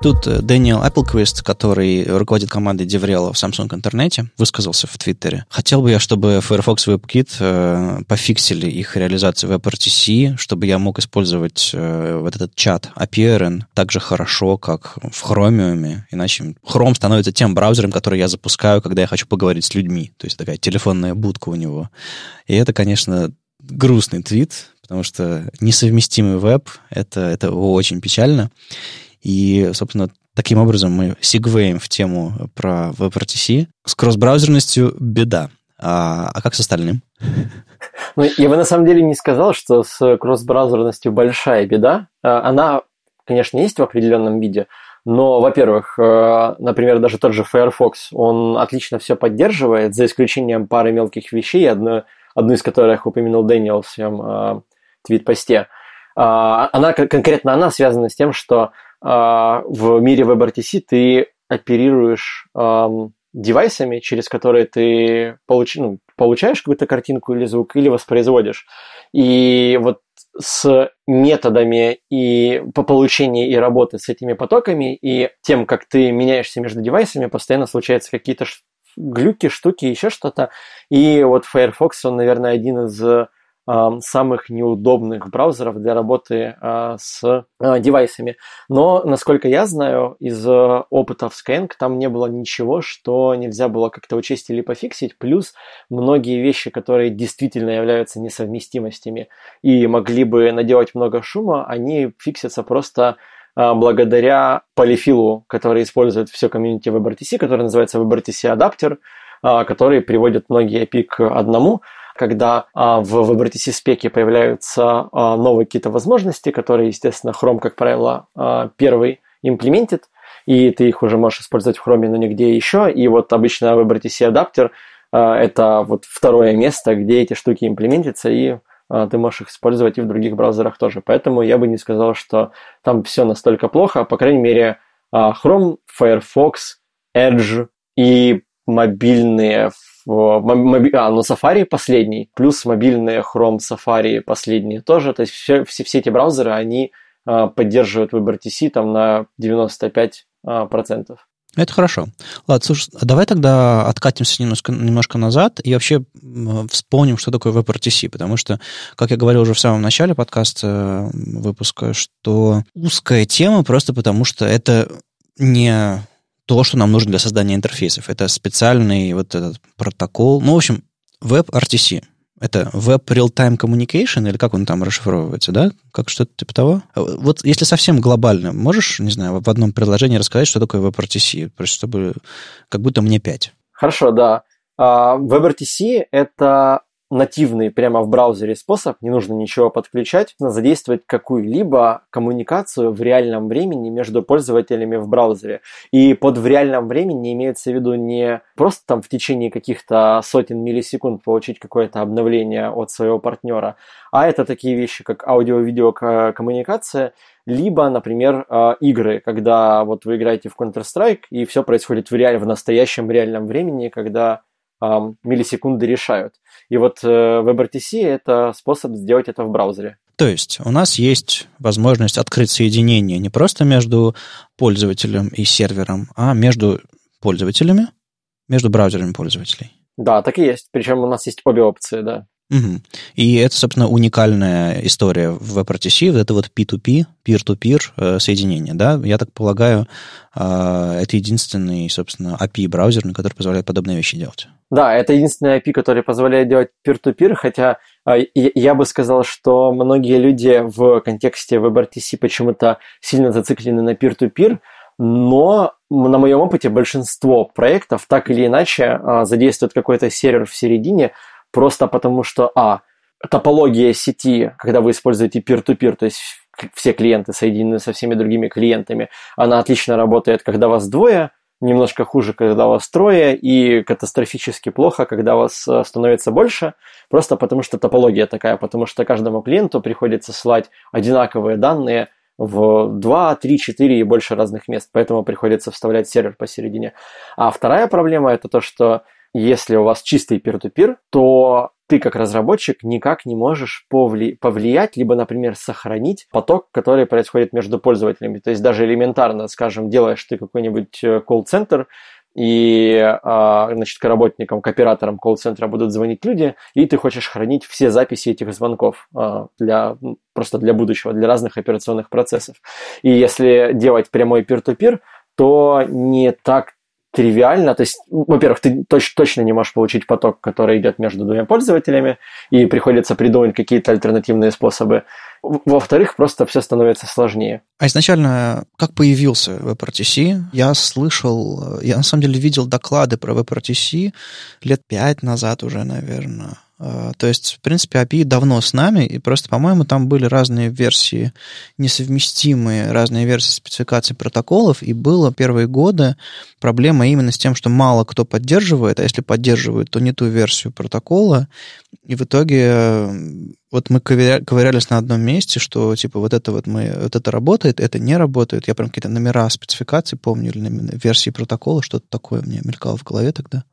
Тут э, Дэниел Эпплквист, который руководит командой DevRel в Samsung интернете, высказался в Твиттере. Хотел бы я, чтобы Firefox WebKit э, пофиксили их реализацию WebRTC, чтобы я мог использовать э, вот этот чат APRN так же хорошо, как в Chromium. Иначе Chrome становится тем браузером, который я запускаю, когда я хочу поговорить с людьми. То есть такая телефонная будка у него. И это, конечно, грустный твит, потому что несовместимый веб это, это очень печально. И, собственно, таким образом мы сегвеем в тему про WebRTC. С кросс-браузерностью беда. А, а как с остальным? Ну, я бы на самом деле не сказал, что с кросс-браузерностью большая беда. А, она, конечно, есть в определенном виде, но, во-первых, э, например, даже тот же Firefox, он отлично все поддерживает, за исключением пары мелких вещей, одну, одну из которых упомянул Дэниел в своем э, твит-посте. А, она, конкретно она связана с тем, что в мире WebRTC ты оперируешь девайсами, через которые ты получ, ну, получаешь какую-то картинку или звук, или воспроизводишь. И вот с методами и по получению и работы с этими потоками и тем, как ты меняешься между девайсами, постоянно случаются какие-то глюки, штуки, еще что-то. И вот Firefox, он, наверное, один из самых неудобных браузеров для работы а, с а, девайсами. Но, насколько я знаю, из а, опыта в Skyeng там не было ничего, что нельзя было как-то учесть или пофиксить. Плюс многие вещи, которые действительно являются несовместимостями и могли бы наделать много шума, они фиксятся просто благодаря полифилу, который использует все комьюнити WebRTC, который называется WebRTC адаптер, который приводит многие API к одному – когда а, в WebRTC спеке появляются а, новые какие-то возможности, которые, естественно, Chrome, как правило, а, первый имплементит, и ты их уже можешь использовать в Chrome, но нигде еще. И вот обычно WebRTC адаптер а, это вот второе место, где эти штуки имплементятся, и а, ты можешь их использовать и в других браузерах тоже. Поэтому я бы не сказал, что там все настолько плохо. По крайней мере, а, Chrome, Firefox, Edge и мобильные моби... а, ну Safari последний, плюс мобильные Chrome Safari последние тоже. То есть все, все, все эти браузеры, они а, поддерживают WebRTC там на 95%. А. Это хорошо. Ладно, слушай, а давай тогда откатимся немножко, немножко назад и вообще вспомним, что такое WebRTC, потому что, как я говорил уже в самом начале подкаста выпуска, что узкая тема просто потому, что это не то, что нам нужно для создания интерфейсов. Это специальный вот этот протокол. Ну, в общем, WebRTC. это Web Real-Time Communication, или как он там расшифровывается, да? Как что-то типа того? Вот если совсем глобально, можешь, не знаю, в одном предложении рассказать, что такое WebRTC? Просто чтобы как будто мне пять. Хорошо, да. А, WebRTC — это нативный прямо в браузере способ, не нужно ничего подключать, нужно задействовать какую-либо коммуникацию в реальном времени между пользователями в браузере. И под в реальном времени имеется в виду не просто там в течение каких-то сотен миллисекунд получить какое-то обновление от своего партнера, а это такие вещи, как аудио-видео коммуникация, либо, например, а, игры, когда вот вы играете в Counter-Strike, и все происходит в, реаль... в настоящем реальном времени, когда миллисекунды решают. И вот э, WebRTC – это способ сделать это в браузере. То есть у нас есть возможность открыть соединение не просто между пользователем и сервером, а между пользователями, между браузерами пользователей. Да, так и есть. Причем у нас есть обе опции, да. Угу. И это, собственно, уникальная история в WebRTC, это вот P2P, peer-to-peer э, соединение, да? Я так полагаю, э, это единственный, собственно, API браузерный, который позволяет подобные вещи делать. Да, это единственный API, который позволяет делать peer-to-peer, хотя э, я бы сказал, что многие люди в контексте WebRTC почему-то сильно зациклены на peer-to-peer, но на моем опыте большинство проектов так или иначе задействуют какой-то сервер в середине, просто потому что, а, топология сети, когда вы используете peer-to-peer, то есть все клиенты соединены со всеми другими клиентами, она отлично работает, когда вас двое, немножко хуже, когда вас трое, и катастрофически плохо, когда вас э, становится больше, просто потому что топология такая, потому что каждому клиенту приходится слать одинаковые данные в 2, 3, 4 и больше разных мест, поэтому приходится вставлять сервер посередине. А вторая проблема это то, что если у вас чистый peer-to-peer, то ты как разработчик никак не можешь повли- повлиять, либо, например, сохранить поток, который происходит между пользователями. То есть даже элементарно, скажем, делаешь ты какой-нибудь э, колл-центр, и, а, значит, к работникам, к операторам колл-центра будут звонить люди, и ты хочешь хранить все записи этих звонков а, для, просто для будущего, для разных операционных процессов. И если делать прямой peer-to-peer, то не так тривиально. То есть, во-первых, ты точ- точно не можешь получить поток, который идет между двумя пользователями, и приходится придумать какие-то альтернативные способы. Во-вторых, просто все становится сложнее. А изначально, как появился WebRTC, я слышал, я на самом деле видел доклады про WebRTC лет пять назад уже, наверное то есть, в принципе, API давно с нами, и просто, по-моему, там были разные версии несовместимые, разные версии спецификаций протоколов, и было первые годы проблема именно с тем, что мало кто поддерживает, а если поддерживают, то не ту версию протокола, и в итоге вот мы ковырялись на одном месте, что типа вот это вот мы, вот это работает, это не работает. Я прям какие-то номера спецификаций помню, или версии протокола, что-то такое мне мелькало в голове тогда.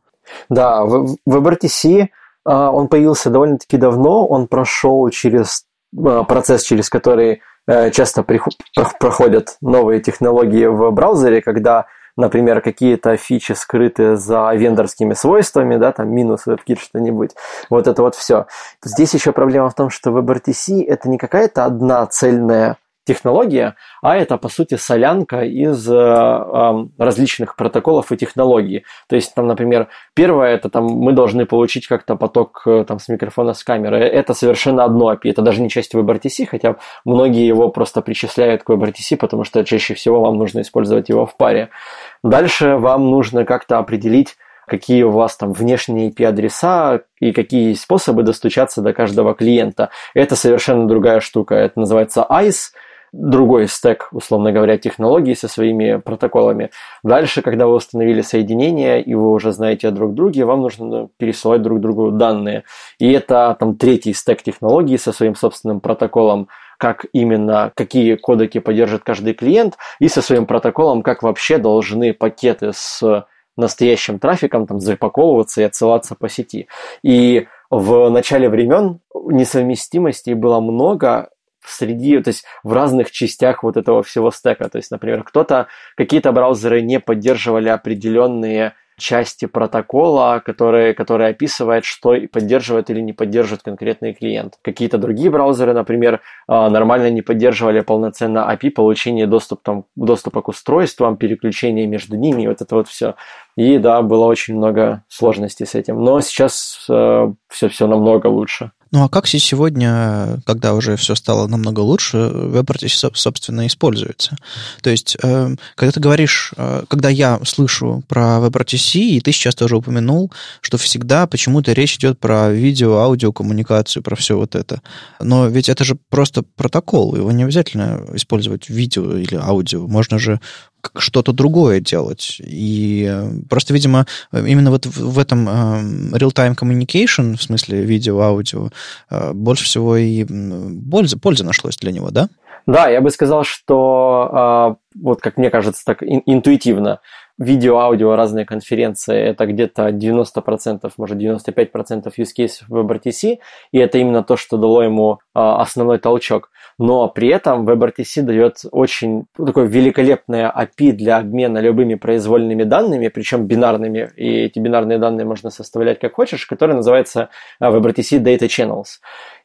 Да, в, в а, он появился довольно-таки давно, он прошел через а, процесс, через который э, часто проходят новые технологии в браузере, когда, например, какие-то фичи скрыты за вендорскими свойствами, да, там минус WebKit что-нибудь, вот это вот все. Здесь еще проблема в том, что WebRTC это не какая-то одна цельная технология, а это, по сути, солянка из э, различных протоколов и технологий. То есть, там, например, первое, это там мы должны получить как-то поток э, там, с микрофона, с камеры. Это совершенно одно API, это даже не часть WebRTC, хотя многие его просто причисляют к WebRTC, потому что чаще всего вам нужно использовать его в паре. Дальше вам нужно как-то определить, какие у вас там внешние IP-адреса и какие способы достучаться до каждого клиента. Это совершенно другая штука. Это называется ICE, другой стек, условно говоря, технологий со своими протоколами. Дальше, когда вы установили соединение, и вы уже знаете о друг друге, вам нужно пересылать друг другу данные. И это там третий стек технологий со своим собственным протоколом, как именно, какие кодеки поддержит каждый клиент, и со своим протоколом, как вообще должны пакеты с настоящим трафиком там запаковываться и отсылаться по сети. И в начале времен несовместимостей было много, среди, то есть в разных частях вот этого всего стека. То есть, например, кто-то, какие-то браузеры не поддерживали определенные части протокола, которые, которые описывает, что поддерживает или не поддерживает конкретный клиент. Какие-то другие браузеры, например, а, нормально не поддерживали полноценно API получения доступ, там, доступа к устройствам, переключения между ними, вот это вот все. И да, было очень много сложностей с этим. Но сейчас э, все, все намного лучше. Ну а как сегодня, когда уже все стало намного лучше, WebRTC, собственно, используется? То есть, э, когда ты говоришь, э, когда я слышу про WebRTC, и ты сейчас тоже упомянул, что всегда почему-то речь идет про видео, аудио, коммуникацию, про все вот это. Но ведь это же просто протокол, его не обязательно использовать видео или аудио. Можно же что-то другое делать. И э, просто, видимо, именно вот в этом э, real-time communication, в смысле видео, аудио, э, больше всего и пользы, пользы нашлось для него, да? Да, я бы сказал, что вот как мне кажется, так интуитивно, видео, аудио, разные конференции, это где-то 90%, может 95% use case в WebRTC, и это именно то, что дало ему основной толчок но при этом WebRTC дает очень ну, такое великолепное API для обмена любыми произвольными данными, причем бинарными, и эти бинарные данные можно составлять как хочешь, который называется а, WebRTC Data Channels.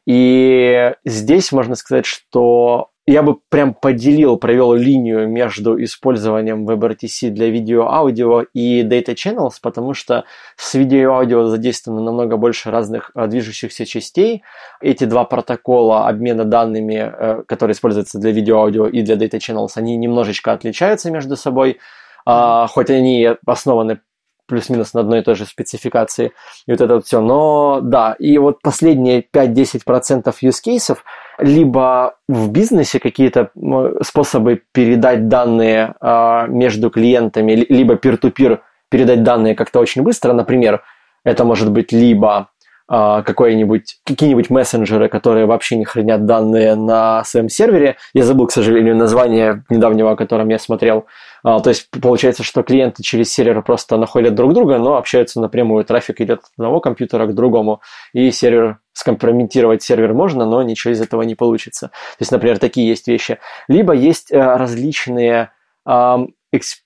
И здесь можно сказать, что я бы прям поделил, провел линию между использованием WebRTC для видео-аудио и Data Channels, потому что с видео-аудио задействовано намного больше разных а, движущихся частей. Эти два протокола обмена данными, э, которые используются для видео-аудио и для Data Channels, они немножечко отличаются между собой, а, хоть они основаны плюс-минус на одной и той же спецификации, и вот это вот все. Но да, и вот последние 5-10% use кейсов либо в бизнесе какие-то способы передать данные э, между клиентами, либо peer-to-peer передать данные как-то очень быстро, например, это может быть либо а, какой-нибудь, какие-нибудь мессенджеры, которые вообще не хранят данные на своем сервере. Я забыл, к сожалению, название недавнего, о котором я смотрел. А, то есть получается, что клиенты через сервер просто находят друг друга, но общаются напрямую. Трафик идет от одного компьютера к другому, и сервер скомпрометировать сервер можно, но ничего из этого не получится. То есть, например, такие есть вещи. Либо есть э, различные ну,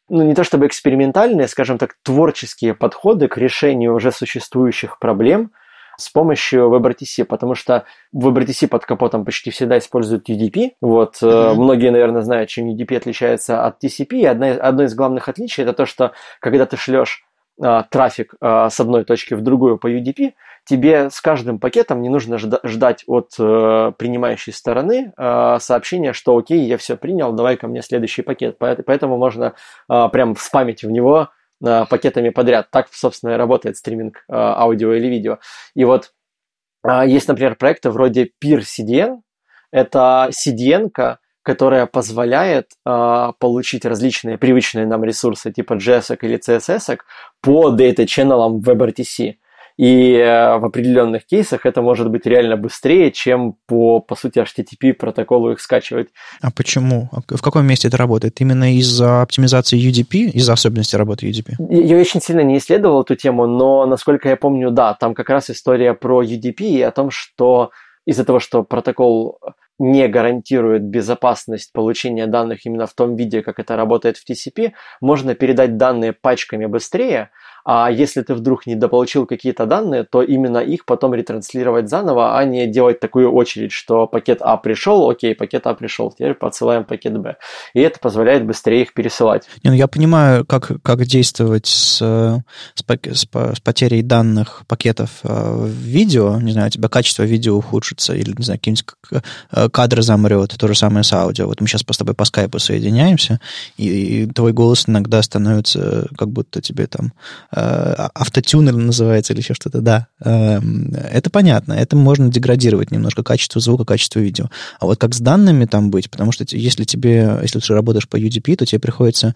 не то чтобы экспериментальные, скажем так, творческие подходы к решению уже существующих проблем – с помощью WebRTC, потому что WebRTC под капотом почти всегда используют UDP. Вот, mm-hmm. многие, наверное, знают, чем UDP отличается от TCP. И одна, одно из главных отличий это то, что когда ты шлешь а, трафик с одной точки в другую по UDP, тебе с каждым пакетом не нужно ждать от э, принимающей стороны э, сообщения, что окей, я все принял, давай ко мне следующий пакет. Поэтому можно э, прям спамить в него пакетами подряд. Так, собственно, и работает стриминг а, аудио или видео. И вот а, есть, например, проекты вроде Peer CDN. Это CDN, которая позволяет э, получить различные привычные нам ресурсы типа JS или CSS по channel WebRTC. И э, в определенных кейсах это может быть реально быстрее, чем по, по сути, HTTP протоколу их скачивать. А почему? А в каком месте это работает? Именно из-за оптимизации UDP, из-за особенностей работы UDP? Я очень сильно не исследовал эту тему, но, насколько я помню, да, там как раз история про UDP и о том, что из-за того, что протокол не гарантирует безопасность получения данных именно в том виде, как это работает в TCP, можно передать данные пачками быстрее, а если ты вдруг недополучил какие-то данные, то именно их потом ретранслировать заново, а не делать такую очередь, что пакет А пришел, окей, пакет А пришел, теперь подсылаем пакет Б. И это позволяет быстрее их пересылать. Не, ну я понимаю, как, как действовать с, с, с, с потерей данных пакетов э, в видео. Не знаю, у тебя качество видео ухудшится, или, не знаю, какие-нибудь э, кадры замрет, то же самое с аудио. Вот мы сейчас с тобой по скайпу соединяемся, и, и твой голос иногда становится, как будто тебе там автотюнер называется или еще что-то, да. Эм, это понятно, это можно деградировать немножко качество звука, качество видео. А вот как с данными там быть? Потому что если тебе, если ты работаешь по UDP, то тебе приходится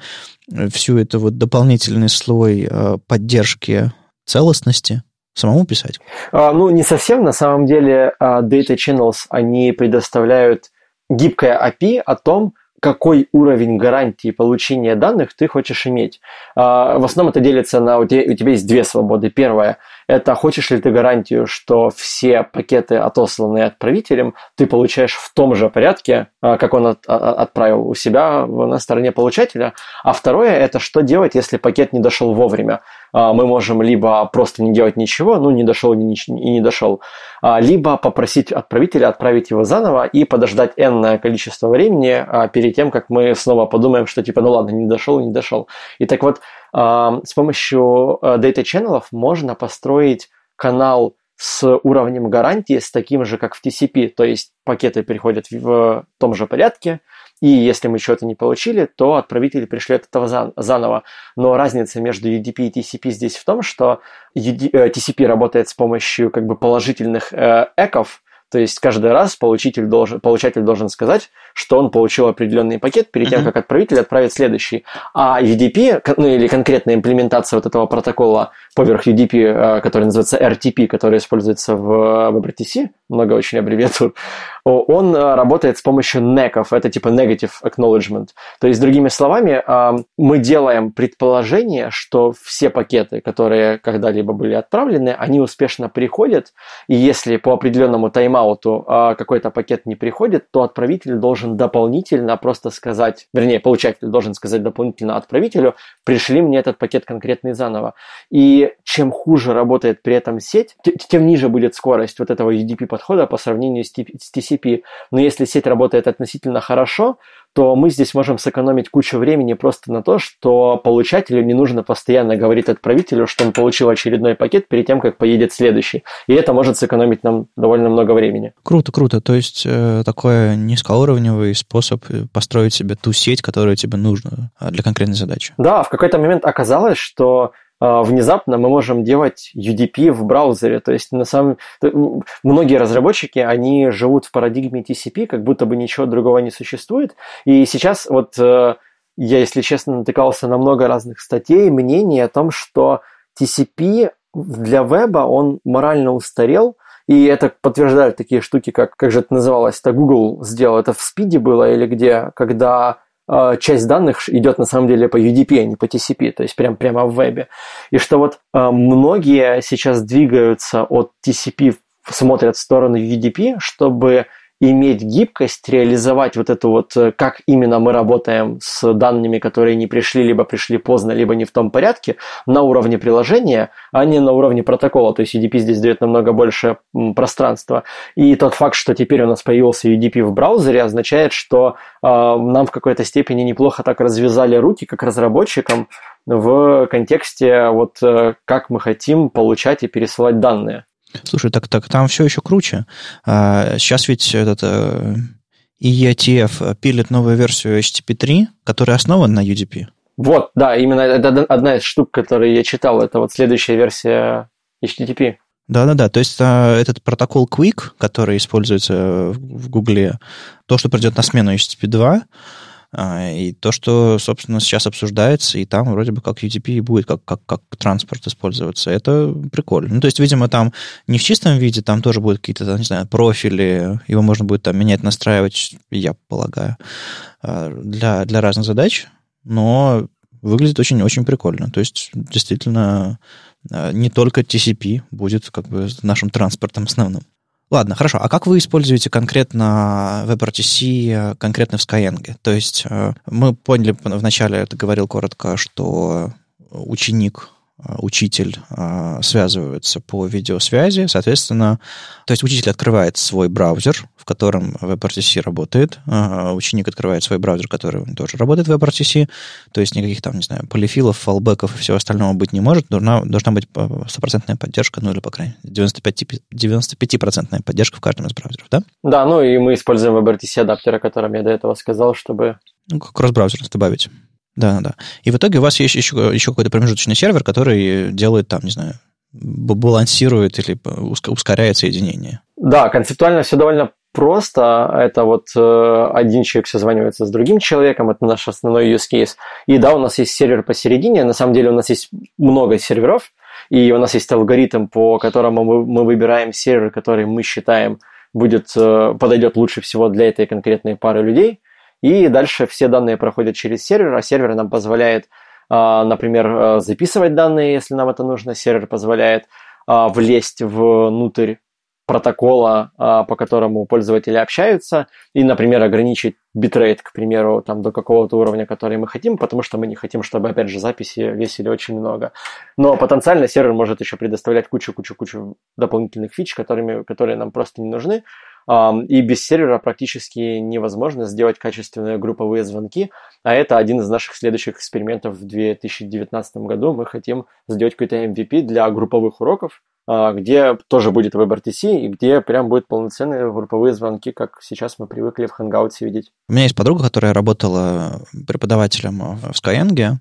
э, всю эту вот дополнительный слой э, поддержки целостности самому писать? А, ну, не совсем. На самом деле Data Channels, они предоставляют гибкое API о том, какой уровень гарантии получения данных ты хочешь иметь. А, в основном это делится на... У тебя, есть две свободы. Первая – это хочешь ли ты гарантию, что все пакеты, отосланные отправителем, ты получаешь в том же порядке, а, как он а, отправил у себя на стороне получателя. А второе – это что делать, если пакет не дошел вовремя. А, мы можем либо просто не делать ничего, ну, не дошел и не дошел, а, либо попросить отправителя отправить его заново и подождать энное количество времени а, перед тем, как мы снова подумаем, что типа, ну ладно, не дошел, не дошел. И так вот, с помощью Data Channel можно построить канал с уровнем гарантии, с таким же, как в TCP, то есть пакеты переходят в том же порядке, и если мы что-то не получили, то отправитель пришлет этого заново. Но разница между UDP и TCP здесь в том, что TCP э, работает с помощью как бы положительных э, эков, то есть каждый раз получатель должен, получатель должен сказать, что он получил определенный пакет перед тем, как отправитель отправит следующий. А UDP, ну или конкретная имплементация вот этого протокола поверх UDP, э, который называется RTP, который используется в WebRTC, много очень аббревиатур, он э, работает с помощью NEC, это типа Negative Acknowledgement. То есть, другими словами, э, мы делаем предположение, что все пакеты, которые когда-либо были отправлены, они успешно приходят, и если по определенному тайм-ауту какой-то пакет не приходит, то отправитель должен дополнительно просто сказать, вернее, получатель должен сказать дополнительно отправителю, пришли мне этот пакет конкретный заново. И чем хуже работает при этом сеть, тем ниже будет скорость вот этого UDP-подхода по сравнению с TCP. Но если сеть работает относительно хорошо, то мы здесь можем сэкономить кучу времени просто на то, что получателю не нужно постоянно говорить отправителю, что он получил очередной пакет перед тем, как поедет следующий. И это может сэкономить нам довольно много времени. Круто, круто. То есть э, такой низкоуровневый способ построить себе ту сеть, которая тебе нужна а, для конкретной задачи. Да, в какой-то момент оказалось, что внезапно мы можем делать UDP в браузере. То есть, на самом многие разработчики, они живут в парадигме TCP, как будто бы ничего другого не существует. И сейчас вот э, я, если честно, натыкался на много разных статей, мнений о том, что TCP для веба, он морально устарел, и это подтверждают такие штуки, как, как же это называлось, это Google сделал, это в спиде было или где, когда а, часть данных идет на самом деле по UDP, а не по TCP, то есть прям, прямо в вебе. И что вот а, многие сейчас двигаются от TCP, смотрят в сторону UDP, чтобы иметь гибкость, реализовать вот эту вот, э, как именно мы работаем с данными, которые не пришли, либо пришли поздно, либо не в том порядке, на уровне приложения, а не на уровне протокола. То есть UDP здесь дает намного больше пространства. И тот факт, что теперь у нас появился UDP в браузере, означает, что э, нам в какой-то степени неплохо так развязали руки, как разработчикам, в контексте вот э, как мы хотим получать и пересылать данные. Слушай, так, так там все еще круче. А, сейчас ведь этот э, EETF пилит новую версию HTTP 3, которая основана на UDP. Вот, да, именно это одна из штук, которые я читал. Это вот следующая версия HTTP. Да-да-да, то есть а, этот протокол Quick, который используется в Гугле, то, что придет на смену HTTP 2, а, и то, что, собственно, сейчас обсуждается, и там вроде бы как UTP будет как, как, как транспорт использоваться, это прикольно. Ну, то есть, видимо, там не в чистом виде, там тоже будут какие-то, не знаю, профили, его можно будет там менять, настраивать, я полагаю, а, для, для разных задач, но выглядит очень-очень прикольно. То есть, действительно, а, не только TCP будет как бы нашим транспортом основным. Ладно, хорошо. А как вы используете конкретно WebRTC, конкретно в Skyeng? То есть э, мы поняли, вначале это говорил коротко, что ученик Э, учитель э, связываются по видеосвязи, соответственно, то есть учитель открывает свой браузер, в котором WebRTC работает, э, ученик открывает свой браузер, который тоже работает в WebRTC, то есть никаких там, не знаю, полифилов, фалбеков и всего остального быть не может, должна, должна быть стопроцентная поддержка, ну или, по крайней мере, 95%, 95% поддержка в каждом из браузеров, да? Да, ну и мы используем WebRTC адаптер, о котором я до этого сказал, чтобы... Ну, кросс-браузерность добавить. Да, да. И в итоге у вас есть еще, еще какой-то промежуточный сервер, который делает там, не знаю, балансирует или ускоряет соединение. Да, концептуально все довольно просто. Это вот э, один человек созванивается с другим человеком, это наш основной use case. И да, у нас есть сервер посередине. На самом деле у нас есть много серверов, и у нас есть алгоритм, по которому мы, мы выбираем сервер, который мы считаем будет, э, подойдет лучше всего для этой конкретной пары людей. И дальше все данные проходят через сервер, а сервер нам позволяет, а, например, а, записывать данные, если нам это нужно. Сервер позволяет а, влезть внутрь протокола, а, по которому пользователи общаются, и, например, ограничить битрейт, к примеру, там, до какого-то уровня, который мы хотим, потому что мы не хотим, чтобы, опять же, записи весили очень много. Но потенциально сервер может еще предоставлять кучу-кучу-кучу дополнительных фич, которыми, которые нам просто не нужны, и без сервера практически невозможно сделать качественные групповые звонки, а это один из наших следующих экспериментов в 2019 году. Мы хотим сделать какой-то MVP для групповых уроков, а, где тоже будет WebRTC, и где прям будут полноценные групповые звонки, как сейчас мы привыкли в Hangouts видеть. У меня есть подруга, которая работала преподавателем в Skyeng,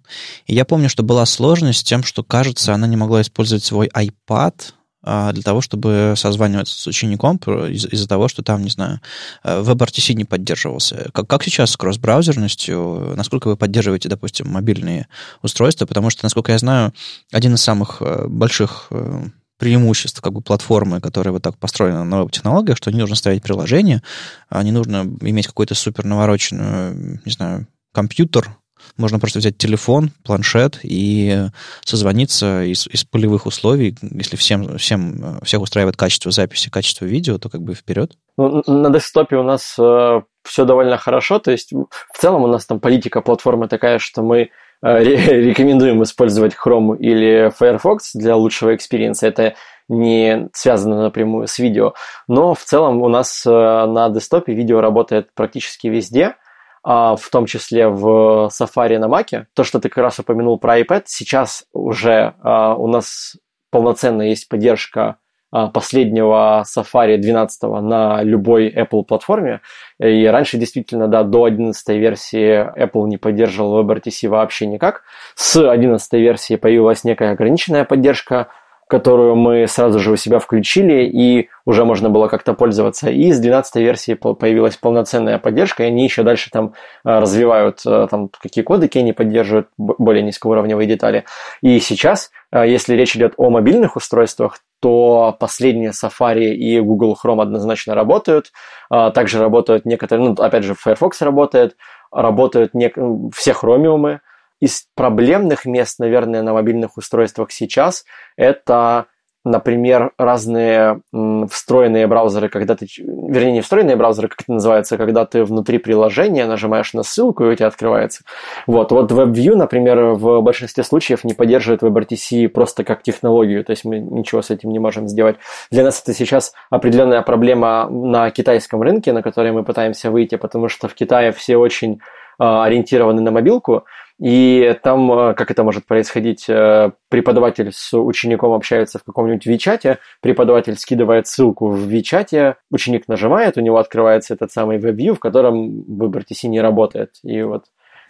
и я помню, что была сложность с тем, что, кажется, она не могла использовать свой iPad для того, чтобы созваниваться с учеником из- из-за того, что там, не знаю, э, WebRTC не поддерживался. Как, как сейчас с кросс-браузерностью? Насколько вы поддерживаете, допустим, мобильные устройства? Потому что, насколько я знаю, один из самых э, больших э, преимуществ как бы платформы, которая вот так построена на веб-технологиях, что не нужно ставить приложение, а не нужно иметь какой-то супер навороченный, не знаю, компьютер, можно просто взять телефон, планшет и созвониться из, из полевых условий. Если всем, всем, всех устраивает качество записи, качество видео, то как бы вперед. Ну, на десктопе у нас э, все довольно хорошо. То есть в целом у нас там политика платформы такая, что мы э, рекомендуем использовать Chrome или Firefox для лучшего experience а. Это не связано напрямую с видео. Но в целом у нас э, на десктопе видео работает практически везде – в том числе в Safari на Mac. То, что ты как раз упомянул про iPad, сейчас уже а, у нас полноценно есть поддержка а, последнего Safari 12 на любой Apple платформе. И раньше действительно, да, до 11 версии Apple не поддерживал WebRTC вообще никак. С 11 версии появилась некая ограниченная поддержка которую мы сразу же у себя включили, и уже можно было как-то пользоваться. И с 12 версии появилась полноценная поддержка, и они еще дальше там э, развивают, э, там, какие кодеки они поддерживают, более низкоуровневые детали. И сейчас, э, если речь идет о мобильных устройствах, то последние Safari и Google Chrome однозначно работают. Также работают некоторые, ну, опять же, Firefox работает, работают не, все хромиумы, из проблемных мест, наверное, на мобильных устройствах сейчас это, например, разные встроенные браузеры, когда ты, вернее, не встроенные браузеры, как это называется, когда ты внутри приложения нажимаешь на ссылку, и у тебя открывается. Вот, вот WebView, например, в большинстве случаев не поддерживает WebRTC просто как технологию, то есть мы ничего с этим не можем сделать. Для нас это сейчас определенная проблема на китайском рынке, на который мы пытаемся выйти, потому что в Китае все очень а, ориентированы на мобилку, и там, э, как это может происходить, э, преподаватель с учеником общается в каком-нибудь Вичате, преподаватель скидывает ссылку в Вичате, ученик нажимает, у него открывается этот самый WebView, в котором выбор TC не работает. И вот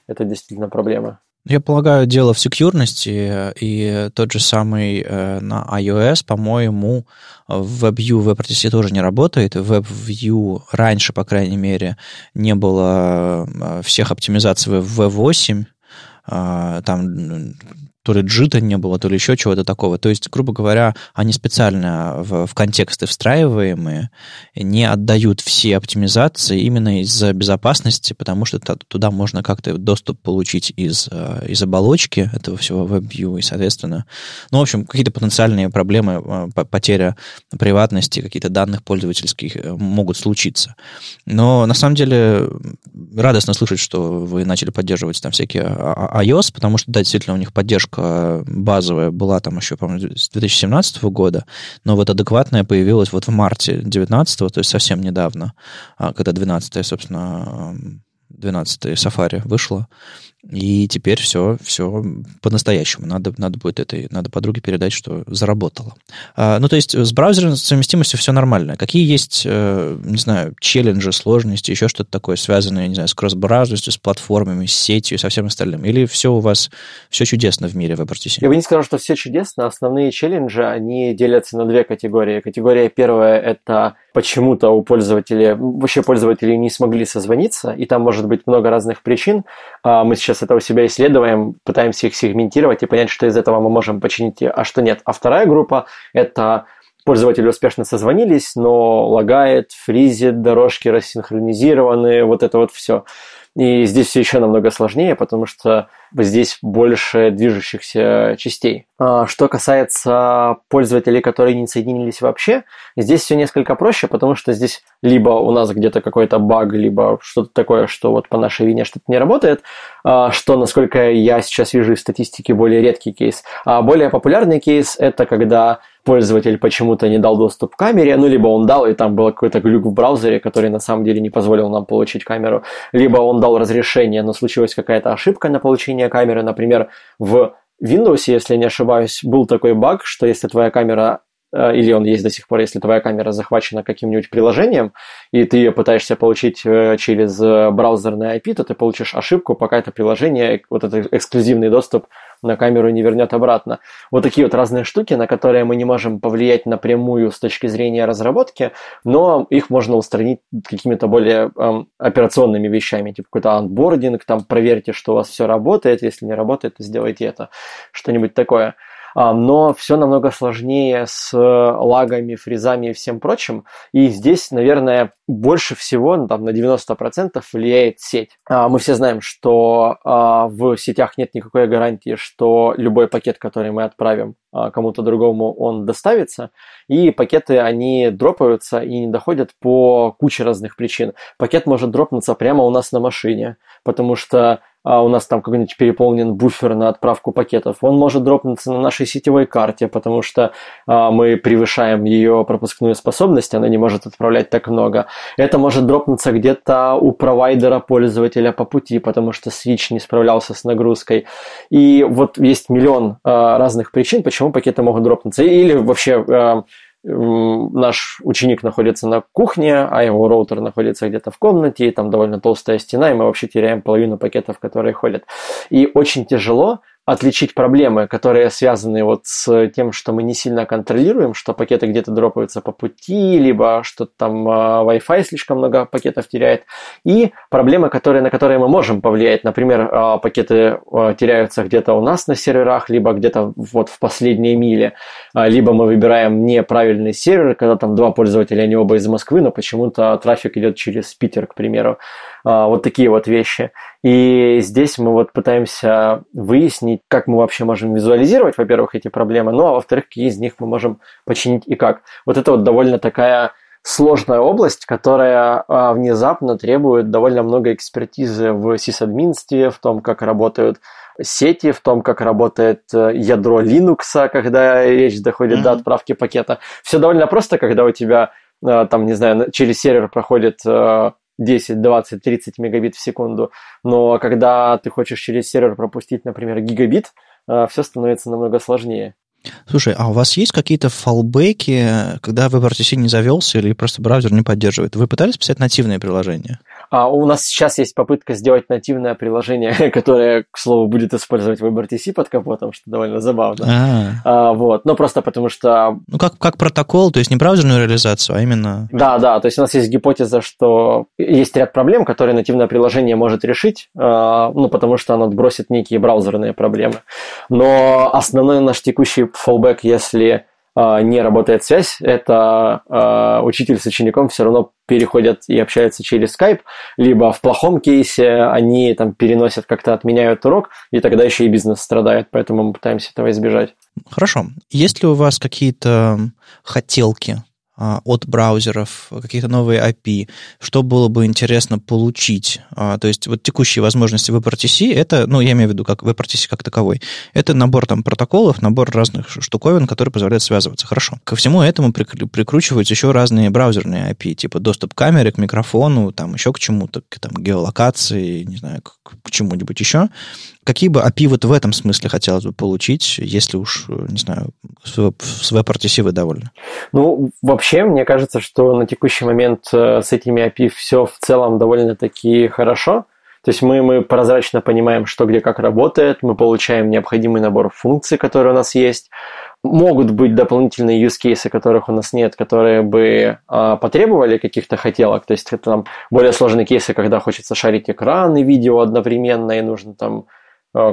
это действительно проблема. Я полагаю, дело в секьюрности, и тот же самый э, на iOS, по-моему, в WebView WebRTC тоже не работает. В WebView раньше, по крайней мере, не было всех оптимизаций в V8, а, там то ли джита не было, то ли еще чего-то такого. То есть, грубо говоря, они специально в, в контексты встраиваемые не отдают все оптимизации именно из-за безопасности, потому что туда можно как-то доступ получить из, э, из оболочки этого всего WebView, и, соответственно, ну, в общем, какие-то потенциальные проблемы, э, потеря приватности, какие-то данных пользовательских э, могут случиться. Но, на самом деле, радостно слышать, что вы начали поддерживать там всякие а, а, iOS, потому что, да, действительно, у них поддержка Э, базовая была там еще, по-моему, с 2017 года, но вот адекватная появилась вот в марте 2019, то есть совсем недавно, а, когда 12 собственно, 12 Safari вышло. И теперь все, все по-настоящему. Надо, надо будет этой, надо подруге передать, что заработало. А, ну, то есть с браузерной совместимостью все нормально. Какие есть, э, не знаю, челленджи, сложности, еще что-то такое, связанное, не знаю, с кросс-браузерностью, с платформами, с сетью, со всем остальным? Или все у вас, все чудесно в мире WebRTC? Я бы не сказал, что все чудесно. Основные челленджи, они делятся на две категории. Категория первая – это почему-то у пользователей, вообще пользователи не смогли созвониться, и там может быть много разных причин. А, мы сейчас это у себя исследуем, пытаемся их сегментировать и понять, что из этого мы можем починить, а что нет. А вторая группа – это пользователи успешно созвонились, но лагает, фризит, дорожки рассинхронизированы, вот это вот все. И здесь все еще намного сложнее, потому что здесь больше движущихся частей. А, что касается пользователей, которые не соединились вообще, здесь все несколько проще, потому что здесь либо у нас где-то какой-то баг, либо что-то такое, что вот по нашей вине что-то не работает, а, что, насколько я сейчас вижу из статистики, более редкий кейс. А более популярный кейс – это когда пользователь почему-то не дал доступ к камере, ну, либо он дал, и там был какой-то глюк в браузере, который на самом деле не позволил нам получить камеру, либо он дал разрешение, но случилась какая-то ошибка на получение камеры, например, в Windows, если не ошибаюсь, был такой баг, что если твоя камера э, или он есть до сих пор, если твоя камера захвачена каким-нибудь приложением, и ты ее пытаешься получить э, через э, браузерный IP, то ты получишь ошибку, пока это приложение, вот этот эксклюзивный доступ на камеру не вернет обратно. Вот такие вот разные штуки, на которые мы не можем повлиять напрямую с точки зрения разработки, но их можно устранить какими-то более эм, операционными вещами, типа какой-то анбординг, там проверьте, что у вас все работает, если не работает, то сделайте это, что-нибудь такое. А, но все намного сложнее с лагами, фризами и всем прочим. И здесь, наверное, больше всего, ну, там, на 90% влияет сеть. А, мы все знаем, что а, в сетях нет никакой гарантии, что любой пакет, который мы отправим кому-то другому, он доставится. И пакеты, они дропаются и не доходят по куче разных причин. Пакет может дропнуться прямо у нас на машине, потому что а у нас там какой-нибудь переполнен буфер на отправку пакетов, он может дропнуться на нашей сетевой карте, потому что а, мы превышаем ее пропускную способность, она не может отправлять так много. Это может дропнуться где-то у провайдера пользователя по пути, потому что Switch не справлялся с нагрузкой. И вот есть миллион а, разных причин, почему пакеты могут дропнуться. Или вообще а, наш ученик находится на кухне, а его роутер находится где-то в комнате, и там довольно толстая стена, и мы вообще теряем половину пакетов, которые ходят. И очень тяжело отличить проблемы, которые связаны вот с тем, что мы не сильно контролируем, что пакеты где-то дропаются по пути, либо что там а, Wi-Fi слишком много пакетов теряет, и проблемы, которые, на которые мы можем повлиять. Например, а, пакеты а, теряются где-то у нас на серверах, либо где-то вот в последней миле, либо мы выбираем неправильный сервер, когда там два пользователя, они оба из Москвы, но почему-то трафик идет через Питер, к примеру. Вот такие вот вещи. И здесь мы вот пытаемся выяснить, как мы вообще можем визуализировать, во-первых, эти проблемы, ну а во-вторых, какие из них мы можем починить и как. Вот это вот довольно такая сложная область, которая а, внезапно требует довольно много экспертизы в сисадминстве, в том, как работают сети, в том, как работает э, ядро Linux, когда речь доходит mm-hmm. до отправки пакета. Все довольно просто, когда у тебя э, там, не знаю, через сервер проходит э, 10, 20, 30 мегабит в секунду. Но когда ты хочешь через сервер пропустить, например, гигабит, э, все становится намного сложнее. Слушай, а у вас есть какие-то фалбеки, когда WebRTC не завелся или просто браузер не поддерживает? Вы пытались писать нативные приложения? А у нас сейчас есть попытка сделать нативное приложение, которое, к слову, будет использовать WebRTC под капотом, что довольно забавно. А. А, вот, но просто потому что... Ну, как, как протокол, то есть не браузерную реализацию, а именно... Да, да, то есть у нас есть гипотеза, что есть ряд проблем, которые нативное приложение может решить, а, ну, потому что оно отбросит некие браузерные проблемы. Но основной наш текущий fallback, если не работает связь, это э, учитель с учеником все равно переходят и общаются через Skype, либо в плохом кейсе они там переносят, как-то отменяют урок, и тогда еще и бизнес страдает, поэтому мы пытаемся этого избежать. Хорошо. Есть ли у вас какие-то хотелки а, от браузеров, какие-то новые API, что было бы интересно получить. А, то есть вот текущие возможности WebRTC, это, ну, я имею в виду как WebRTC как таковой, это набор там протоколов, набор разных штуковин, которые позволяют связываться. Хорошо. Ко всему этому прикручиваются еще разные браузерные API, типа доступ к камере, к микрофону, там еще к чему-то, к там, геолокации, не знаю, к, к чему-нибудь еще. Какие бы API вот в этом смысле хотелось бы получить, если уж, не знаю, с WebRTC вы довольны? Ну, вообще, мне кажется, что на текущий момент э, с этими API все в целом довольно-таки хорошо. То есть мы, мы прозрачно понимаем, что где как работает, мы получаем необходимый набор функций, которые у нас есть. Могут быть дополнительные use cases, которых у нас нет, которые бы а, потребовали каких-то хотелок. То есть это там более сложные кейсы, когда хочется шарить экран и видео одновременно, и нужно там Э,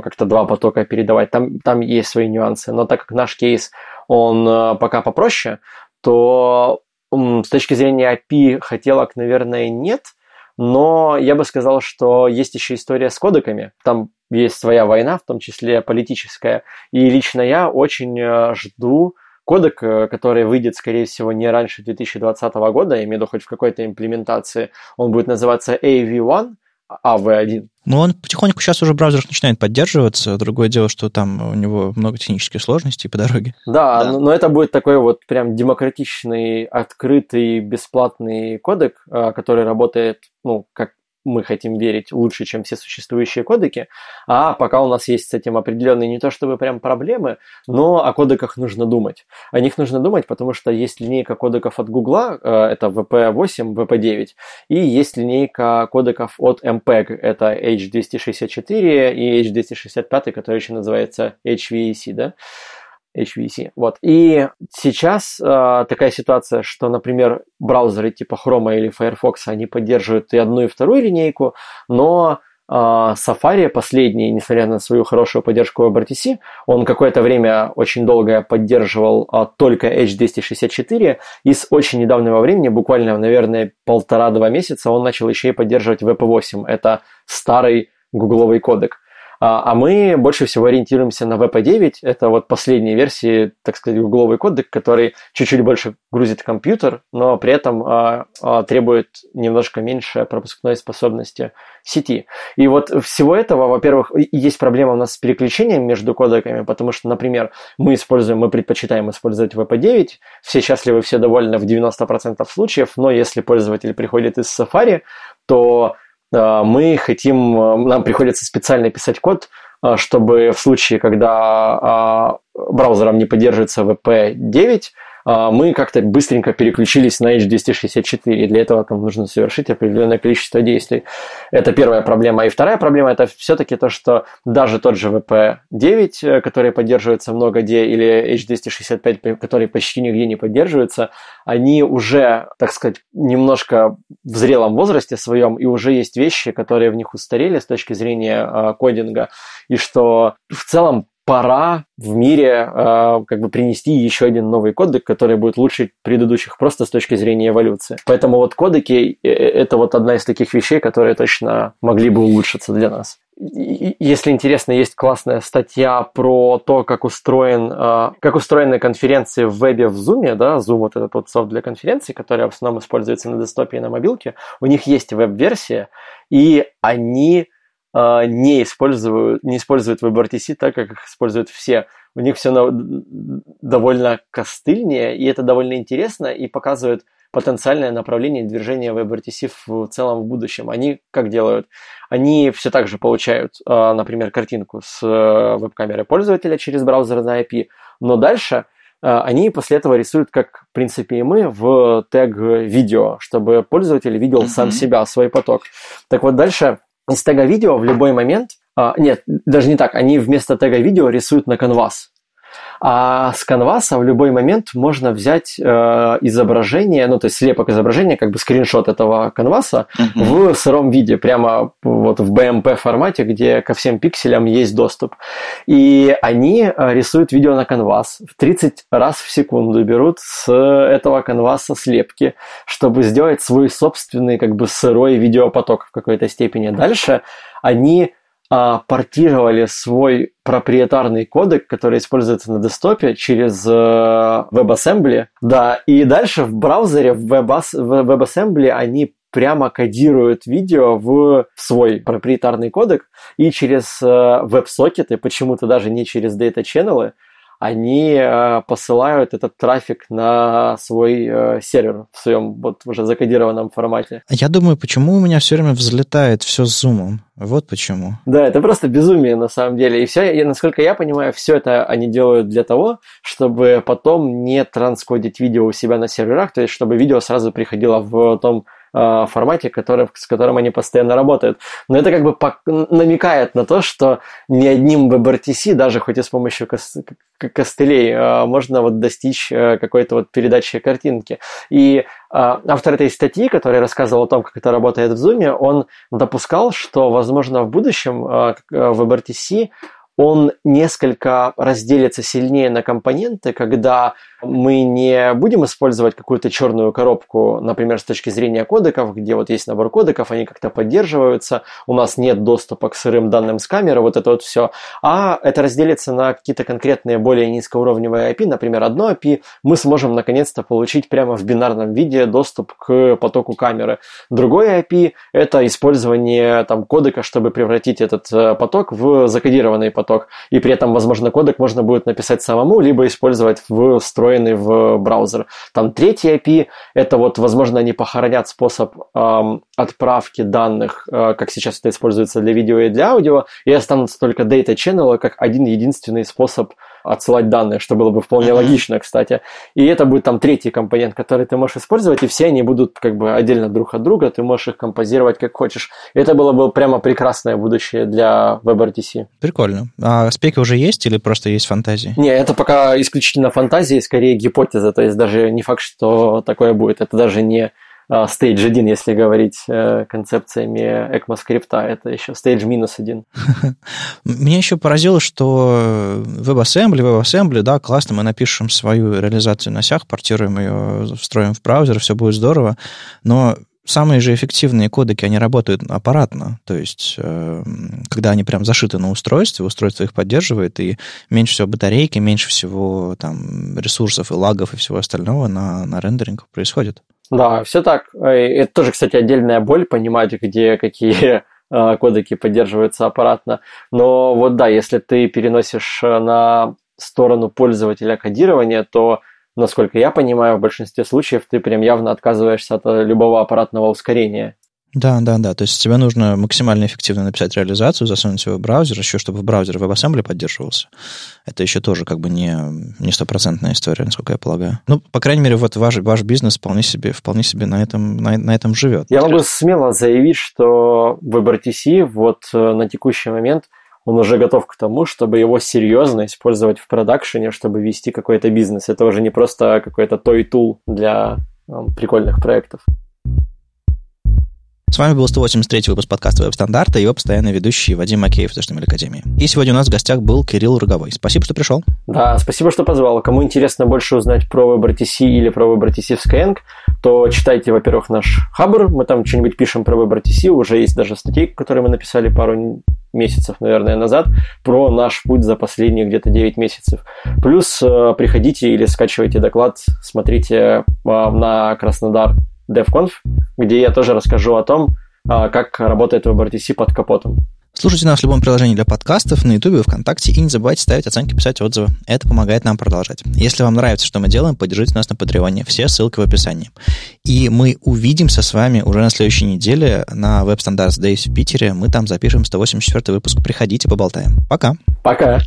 как-то два потока передавать. Там, там есть свои нюансы. Но так как наш кейс, он э, пока попроще, то с точки зрения API хотелок, наверное, нет. Но я бы сказал, что есть еще история с кодеками. Там есть своя война, в том числе политическая. И лично я очень жду кодек, который выйдет, скорее всего, не раньше 2020 года, я имею в виду хоть в какой-то имплементации. Он будет называться AV1, AV1. Ну, он потихоньку сейчас уже в браузерах начинает поддерживаться. Другое дело, что там у него много технических сложностей по дороге. Да, да. Но, но это будет такой вот прям демократичный, открытый, бесплатный кодек, а, который работает, ну, как мы хотим верить лучше, чем все существующие кодеки, а пока у нас есть с этим определенные не то чтобы прям проблемы, но о кодеках нужно думать. О них нужно думать, потому что есть линейка кодеков от Google, э, это VP8, VP9, и есть линейка кодеков от MPEG, это H264 и H265, который еще называется HVAC, да? HVC. Вот. И сейчас э, такая ситуация, что, например, браузеры типа Chrome или Firefox, они поддерживают и одну, и вторую линейку, но э, Safari последний, несмотря на свою хорошую поддержку WebRTC, он какое-то время очень долго поддерживал э, только H264, и с очень недавнего времени, буквально, наверное, полтора-два месяца, он начал еще и поддерживать VP8. Это старый гугловый кодек. А, а мы больше всего ориентируемся на VP9. Это вот последние версии, так сказать, гугловый кодек, который чуть-чуть больше грузит компьютер, но при этом а, а, требует немножко меньше пропускной способности сети. И вот всего этого, во-первых, есть проблема у нас с переключением между кодеками, потому что, например, мы используем, мы предпочитаем использовать VP9, все счастливы, все довольны в 90% случаев, но если пользователь приходит из Safari, то мы хотим, э, нам приходится специально писать код, э, чтобы в случае, когда браузером не поддерживается VP9, а, мы как-то быстренько переключились на H264, и для этого там нужно совершить определенное количество действий. Это первая проблема. И вторая проблема – это все-таки то, что даже тот же VP9, э, который поддерживается много где, или H265, который почти нигде не поддерживается, они уже, так сказать, немножко в зрелом возрасте своем, и уже есть вещи, которые в них устарели с точки зрения э, кодинга, и что в целом пора в мире э, как бы принести еще один новый кодек, который будет лучше предыдущих просто с точки зрения эволюции. Поэтому вот кодеки э, – это вот одна из таких вещей, которые точно могли бы улучшиться для нас. Если интересно, есть классная статья про то, как, устроен, э, как устроены конференции в вебе в Zoom, да, Zoom вот этот вот софт для конференций, который в основном используется на десктопе и на мобилке, у них есть веб-версия, и они не используют, не используют WebRTC так, как их используют все. У них все довольно костыльнее, и это довольно интересно, и показывает потенциальное направление движения WebRTC в целом в будущем. Они как делают? Они все так же получают, а, например, картинку с э, веб-камеры пользователя через браузер на IP, но дальше они после этого рисуют, как, в принципе, и мы, в тег видео, чтобы пользователь видел mm-hmm. сам себя, свой поток. Так вот, дальше из тега видео в любой момент, а, нет, даже не так, они вместо тега видео рисуют на canvas. А с canvas а в любой момент можно взять э, изображение, ну то есть слепок изображения, как бы скриншот этого canvas а в сыром виде, прямо вот в BMP формате, где ко всем пикселям есть доступ. И они э, рисуют видео на canvas в 30 раз в секунду, берут с этого canvas а слепки, чтобы сделать свой собственный как бы сырой видеопоток в какой-то степени. Дальше они а, портировали свой проприетарный кодек, который используется на десктопе через э, WebAssembly. Да, и дальше в браузере в WebAssembly они прямо кодируют видео в свой проприетарный кодек и через э, веб-сокеты, почему-то даже не через channel, они э, посылают этот трафик на свой э, сервер в своем вот уже закодированном формате. Я думаю, почему у меня все время взлетает все с зумом. Вот почему. Да, это просто безумие на самом деле. И все, насколько я понимаю, все это они делают для того, чтобы потом не транскодить видео у себя на серверах, то есть чтобы видео сразу приходило в том э, формате, который, с которым они постоянно работают. Но это как бы намекает на то, что ни одним WebRTC, даже хоть и с помощью кос костылей, э, можно вот достичь э, какой-то вот передачи картинки. И автор этой статьи, который рассказывал о том, как это работает в Zoom, он допускал, что, возможно, в будущем WebRTC он несколько разделится сильнее на компоненты, когда мы не будем использовать какую-то черную коробку, например, с точки зрения кодеков, где вот есть набор кодеков, они как-то поддерживаются, у нас нет доступа к сырым данным с камеры, вот это вот все, а это разделится на какие-то конкретные более низкоуровневые IP, например, одно API, мы сможем наконец-то получить прямо в бинарном виде доступ к потоку камеры. Другое API – это использование там, кодека, чтобы превратить этот э, поток в закодированный поток, и при этом, возможно, кодек можно будет написать самому, либо использовать в встроенный в браузер. Там третий API – это вот, возможно, они похоронят способ эм, отправки данных, э, как сейчас это используется для видео и для аудио, и останутся только data channel как один единственный способ отсылать данные, что было бы вполне логично, кстати. И это будет там третий компонент, который ты можешь использовать, и все они будут как бы отдельно друг от друга, ты можешь их композировать как хочешь. И это было бы прямо прекрасное будущее для WebRTC. Прикольно. А спеки уже есть или просто есть фантазии? Не, это пока исключительно фантазии, скорее гипотеза, то есть даже не факт, что такое будет. Это даже не Stage 1, если говорить э, концепциями ECMAScript, это еще Stage минус 1. Меня еще поразило, что WebAssembly, WebAssembly, да, классно, мы напишем свою реализацию на сях, портируем ее, встроим в браузер, все будет здорово, но самые же эффективные кодеки, они работают аппаратно, то есть э, когда они прям зашиты на устройстве, устройство их поддерживает, и меньше всего батарейки, меньше всего там ресурсов и лагов и всего остального на, на рендеринг происходит. Да, все так. Это тоже, кстати, отдельная боль, понимать, где какие э, кодеки поддерживаются аппаратно. Но вот да, если ты переносишь э, на сторону пользователя кодирования, то, насколько я понимаю, в большинстве случаев ты прям явно отказываешься от э, любого аппаратного ускорения. Да, да, да. То есть тебе нужно максимально эффективно написать реализацию, засунуть его в браузер, еще чтобы в браузере WebAssembly поддерживался. Это еще тоже как бы не, не стопроцентная история, насколько я полагаю. Ну, по крайней мере, вот ваш, ваш бизнес вполне себе, вполне себе на этом, на, на этом живет. Я могу смело заявить, что WebRTC вот э, на текущий момент он уже готов к тому, чтобы его серьезно использовать в продакшене, чтобы вести какой-то бизнес. Это уже не просто какой-то той тул для um, прикольных проектов. С вами был 183 выпуск подкаста «Веб-стандарта» и его постоянный ведущий Вадим Макеев из HTML Академии. И сегодня у нас в гостях был Кирилл Роговой. Спасибо, что пришел. Да, спасибо, что позвал. Кому интересно больше узнать про WebRTC или про WebRTC в Skyeng, то читайте, во-первых, наш Хабр. Мы там что-нибудь пишем про WebRTC. Уже есть даже статьи, которые мы написали пару месяцев, наверное, назад, про наш путь за последние где-то 9 месяцев. Плюс э, приходите или скачивайте доклад, смотрите э, на Краснодар DevConf, где я тоже расскажу о том, а, как работает WebRTC под капотом. Слушайте нас в любом приложении для подкастов, на YouTube, ВКонтакте, и не забывайте ставить оценки, писать отзывы. Это помогает нам продолжать. Если вам нравится, что мы делаем, поддержите нас на Патреоне. Все ссылки в описании. И мы увидимся с вами уже на следующей неделе на Web Standards Days в Питере. Мы там запишем 184 выпуск. Приходите, поболтаем. Пока. Пока.